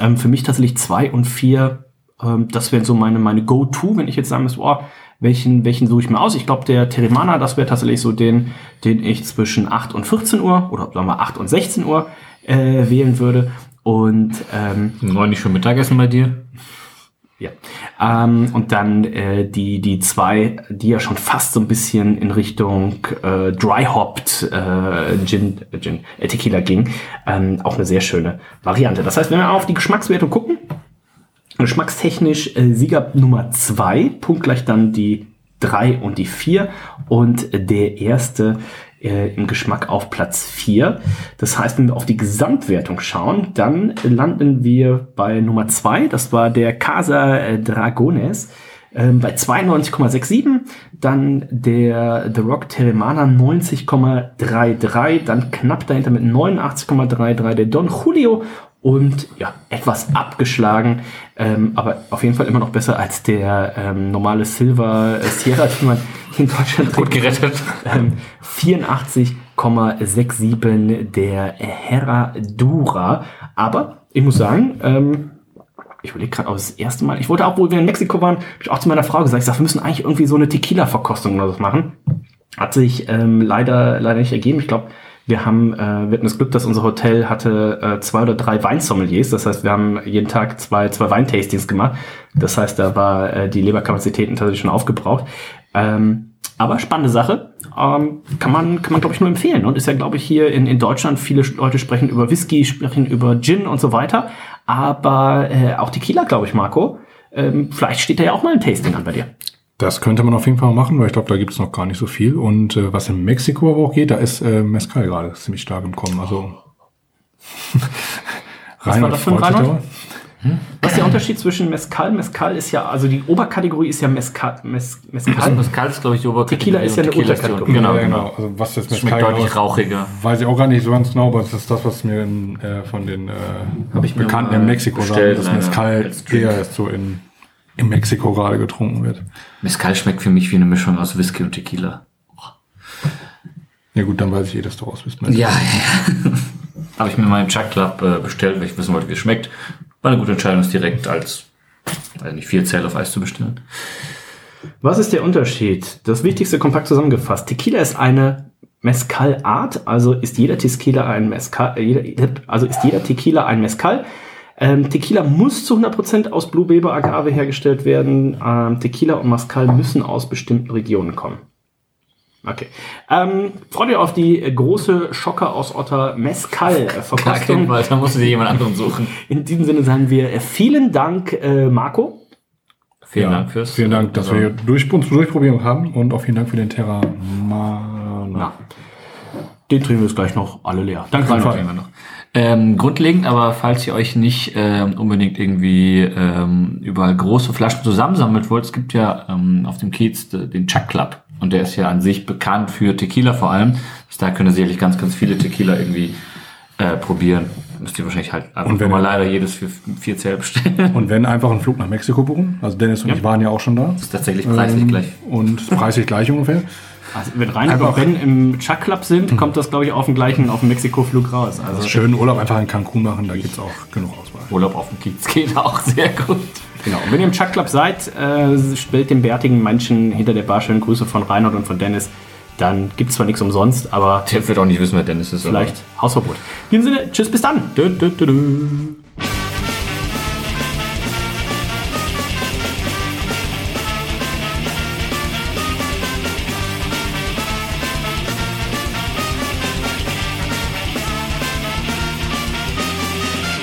ähm, für mich tatsächlich zwei und vier, ähm, das wären so meine, meine Go-To, wenn ich jetzt sagen müsste, boah, welchen, welchen suche ich mir aus? Ich glaube, der Terimana, das wäre tatsächlich so den, den ich zwischen 8 und 14 Uhr oder sagen wir 8 und 16 Uhr äh, wählen würde. Und ähm, Wollen nicht schon Mittagessen bei dir? ja. Ähm, und dann äh, die, die zwei, die ja schon fast so ein bisschen in Richtung äh, Dry Hopped äh, Gin, äh, Gin äh, Tequila ging. Ähm, auch eine sehr schöne Variante. Das heißt, wenn wir auf die Geschmackswertung gucken, geschmackstechnisch äh, Sieger Nummer zwei, punktgleich dann die drei und die vier und der erste äh, im Geschmack auf Platz 4. Das heißt, wenn wir auf die Gesamtwertung schauen, dann landen wir bei Nummer 2. Das war der Casa äh, Dragones ähm, bei 92,67. Dann der The Rock Teremana 90,33. Dann knapp dahinter mit 89,33 der Don Julio und ja, etwas abgeschlagen, ähm, aber auf jeden Fall immer noch besser als der ähm, normale Silver Sierra, den man in Deutschland Gut gerettet. Ähm, 84,67 der Herradura. Aber ich muss sagen, ähm, ich überlege gerade auch das erste Mal. Ich wollte auch, wo wir in Mexiko waren, hab ich auch zu meiner Frau gesagt, ich sag, wir müssen eigentlich irgendwie so eine Tequila-Verkostung oder so machen. Hat sich ähm, leider leider nicht ergeben. Ich glaube, wir haben, äh, wir hatten das Glück, dass unser Hotel hatte äh, zwei oder drei Weinsommeliers. Das heißt, wir haben jeden Tag zwei, zwei Weintastings gemacht. Das heißt, da war äh, die Leberkapazitäten tatsächlich schon aufgebraucht. Ähm, aber spannende Sache. Ähm, kann man, kann man glaube ich, nur empfehlen. Und ist ja, glaube ich, hier in, in Deutschland, viele Leute sprechen über Whisky, sprechen über Gin und so weiter. Aber äh, auch Tequila, glaube ich, Marco. Ähm, vielleicht steht da ja auch mal ein Tasting an bei dir. Das könnte man auf jeden Fall machen, weil ich glaube, da gibt es noch gar nicht so viel. Und äh, was in Mexiko aber auch geht, da ist äh, Mezcal gerade ziemlich stark im Kommen. Also Was war das für ein Reinhold? aber. Was ist der Unterschied zwischen Mezcal? Mezcal ist ja, also die Oberkategorie ist ja Mezcal. Mez, Mezcal. Mezcal ist, glaube ich, die Oberkategorie. Tequila ist ja eine Tequila Unterkategorie. Genau, Ja, genau. Also was jetzt Schmeckt Mezcal deutlich genau ist, rauchiger. Weiß ich auch gar nicht so ganz genau, aber das ist das, was mir in, äh, von den äh, Bekannten in Mexiko sagen, dass Mezcal eher so in, in Mexiko gerade getrunken wird. Mezcal schmeckt für mich wie eine Mischung aus Whisky und Tequila. Ja gut, dann weiß ich eh, dass du raus bist. Ja, ja. Habe ich mir mal im Chuck Club äh, bestellt, weil ich wissen wollte, wie es schmeckt. War eine gute Entscheidung, es direkt als, weiß nicht, vier Zell auf Eis zu bestellen. Was ist der Unterschied? Das Wichtigste kompakt zusammengefasst. Tequila ist eine Mezcal-Art, also ist jeder Tequila ein Mezcal, äh, jeder, also ist jeder Tequila ein Mezcal. Ähm, Tequila muss zu 100% aus Blue Weber Agave hergestellt werden. Ähm, Tequila und Mezcal müssen aus bestimmten Regionen kommen. Okay. Ähm, freut ihr auf die äh, große Schocker aus Otter keinen Verkostung? Da musst du dir jemand anderen suchen. In diesem Sinne sagen wir äh, vielen Dank, äh, Marco. Vielen Ja, Dank fürs. Vielen Dank, dass wir durch, uns durchprobieren haben und auch vielen Dank für den Terra. Na, den trinken wir jetzt gleich noch alle leer. Danke, Rein Reinhold. Ähm, grundlegend, aber falls ihr euch nicht ähm, unbedingt irgendwie ähm, überall große Flaschen zusammensammelt wollt, es gibt ja ähm, auf dem Kiez de- den Chuck Club und der ist ja an sich bekannt für Tequila vor allem. Das da könnt ihr sicherlich ganz, ganz viele Tequila irgendwie äh, probieren. Müsst ihr wahrscheinlich halt einfach Und wenn mal leider jedes für vier Zell bestellen. Und wenn einfach einen Flug nach Mexiko buchen, also Dennis und ich waren ja auch schon da. Das ist tatsächlich preislich Ähm, gleich. Und preislich gleich ungefähr. Also, wenn Reinhold und Einfach- Ben im Chuck Club sind, kommt das, glaube ich, auf den gleichen, auf dem Mexiko-Flug raus. Also, Schönen Urlaub einfach in Cancun machen, da gibt's auch genug Auswahl. Urlaub auf dem Kiez geht auch sehr gut. genau. Und wenn ihr im Chuck Club seid, äh, stellt dem bärtigen Menschen hinter der Bar schöne Grüße von Reinhold und von Dennis. Dann gibt's zwar nichts umsonst, aber Der wird auch nicht wissen, wer Dennis ist. aber- vielleicht Hausverbot. In diesem Sinne, tschüss, bis dann. Dö, dö, dö, dö.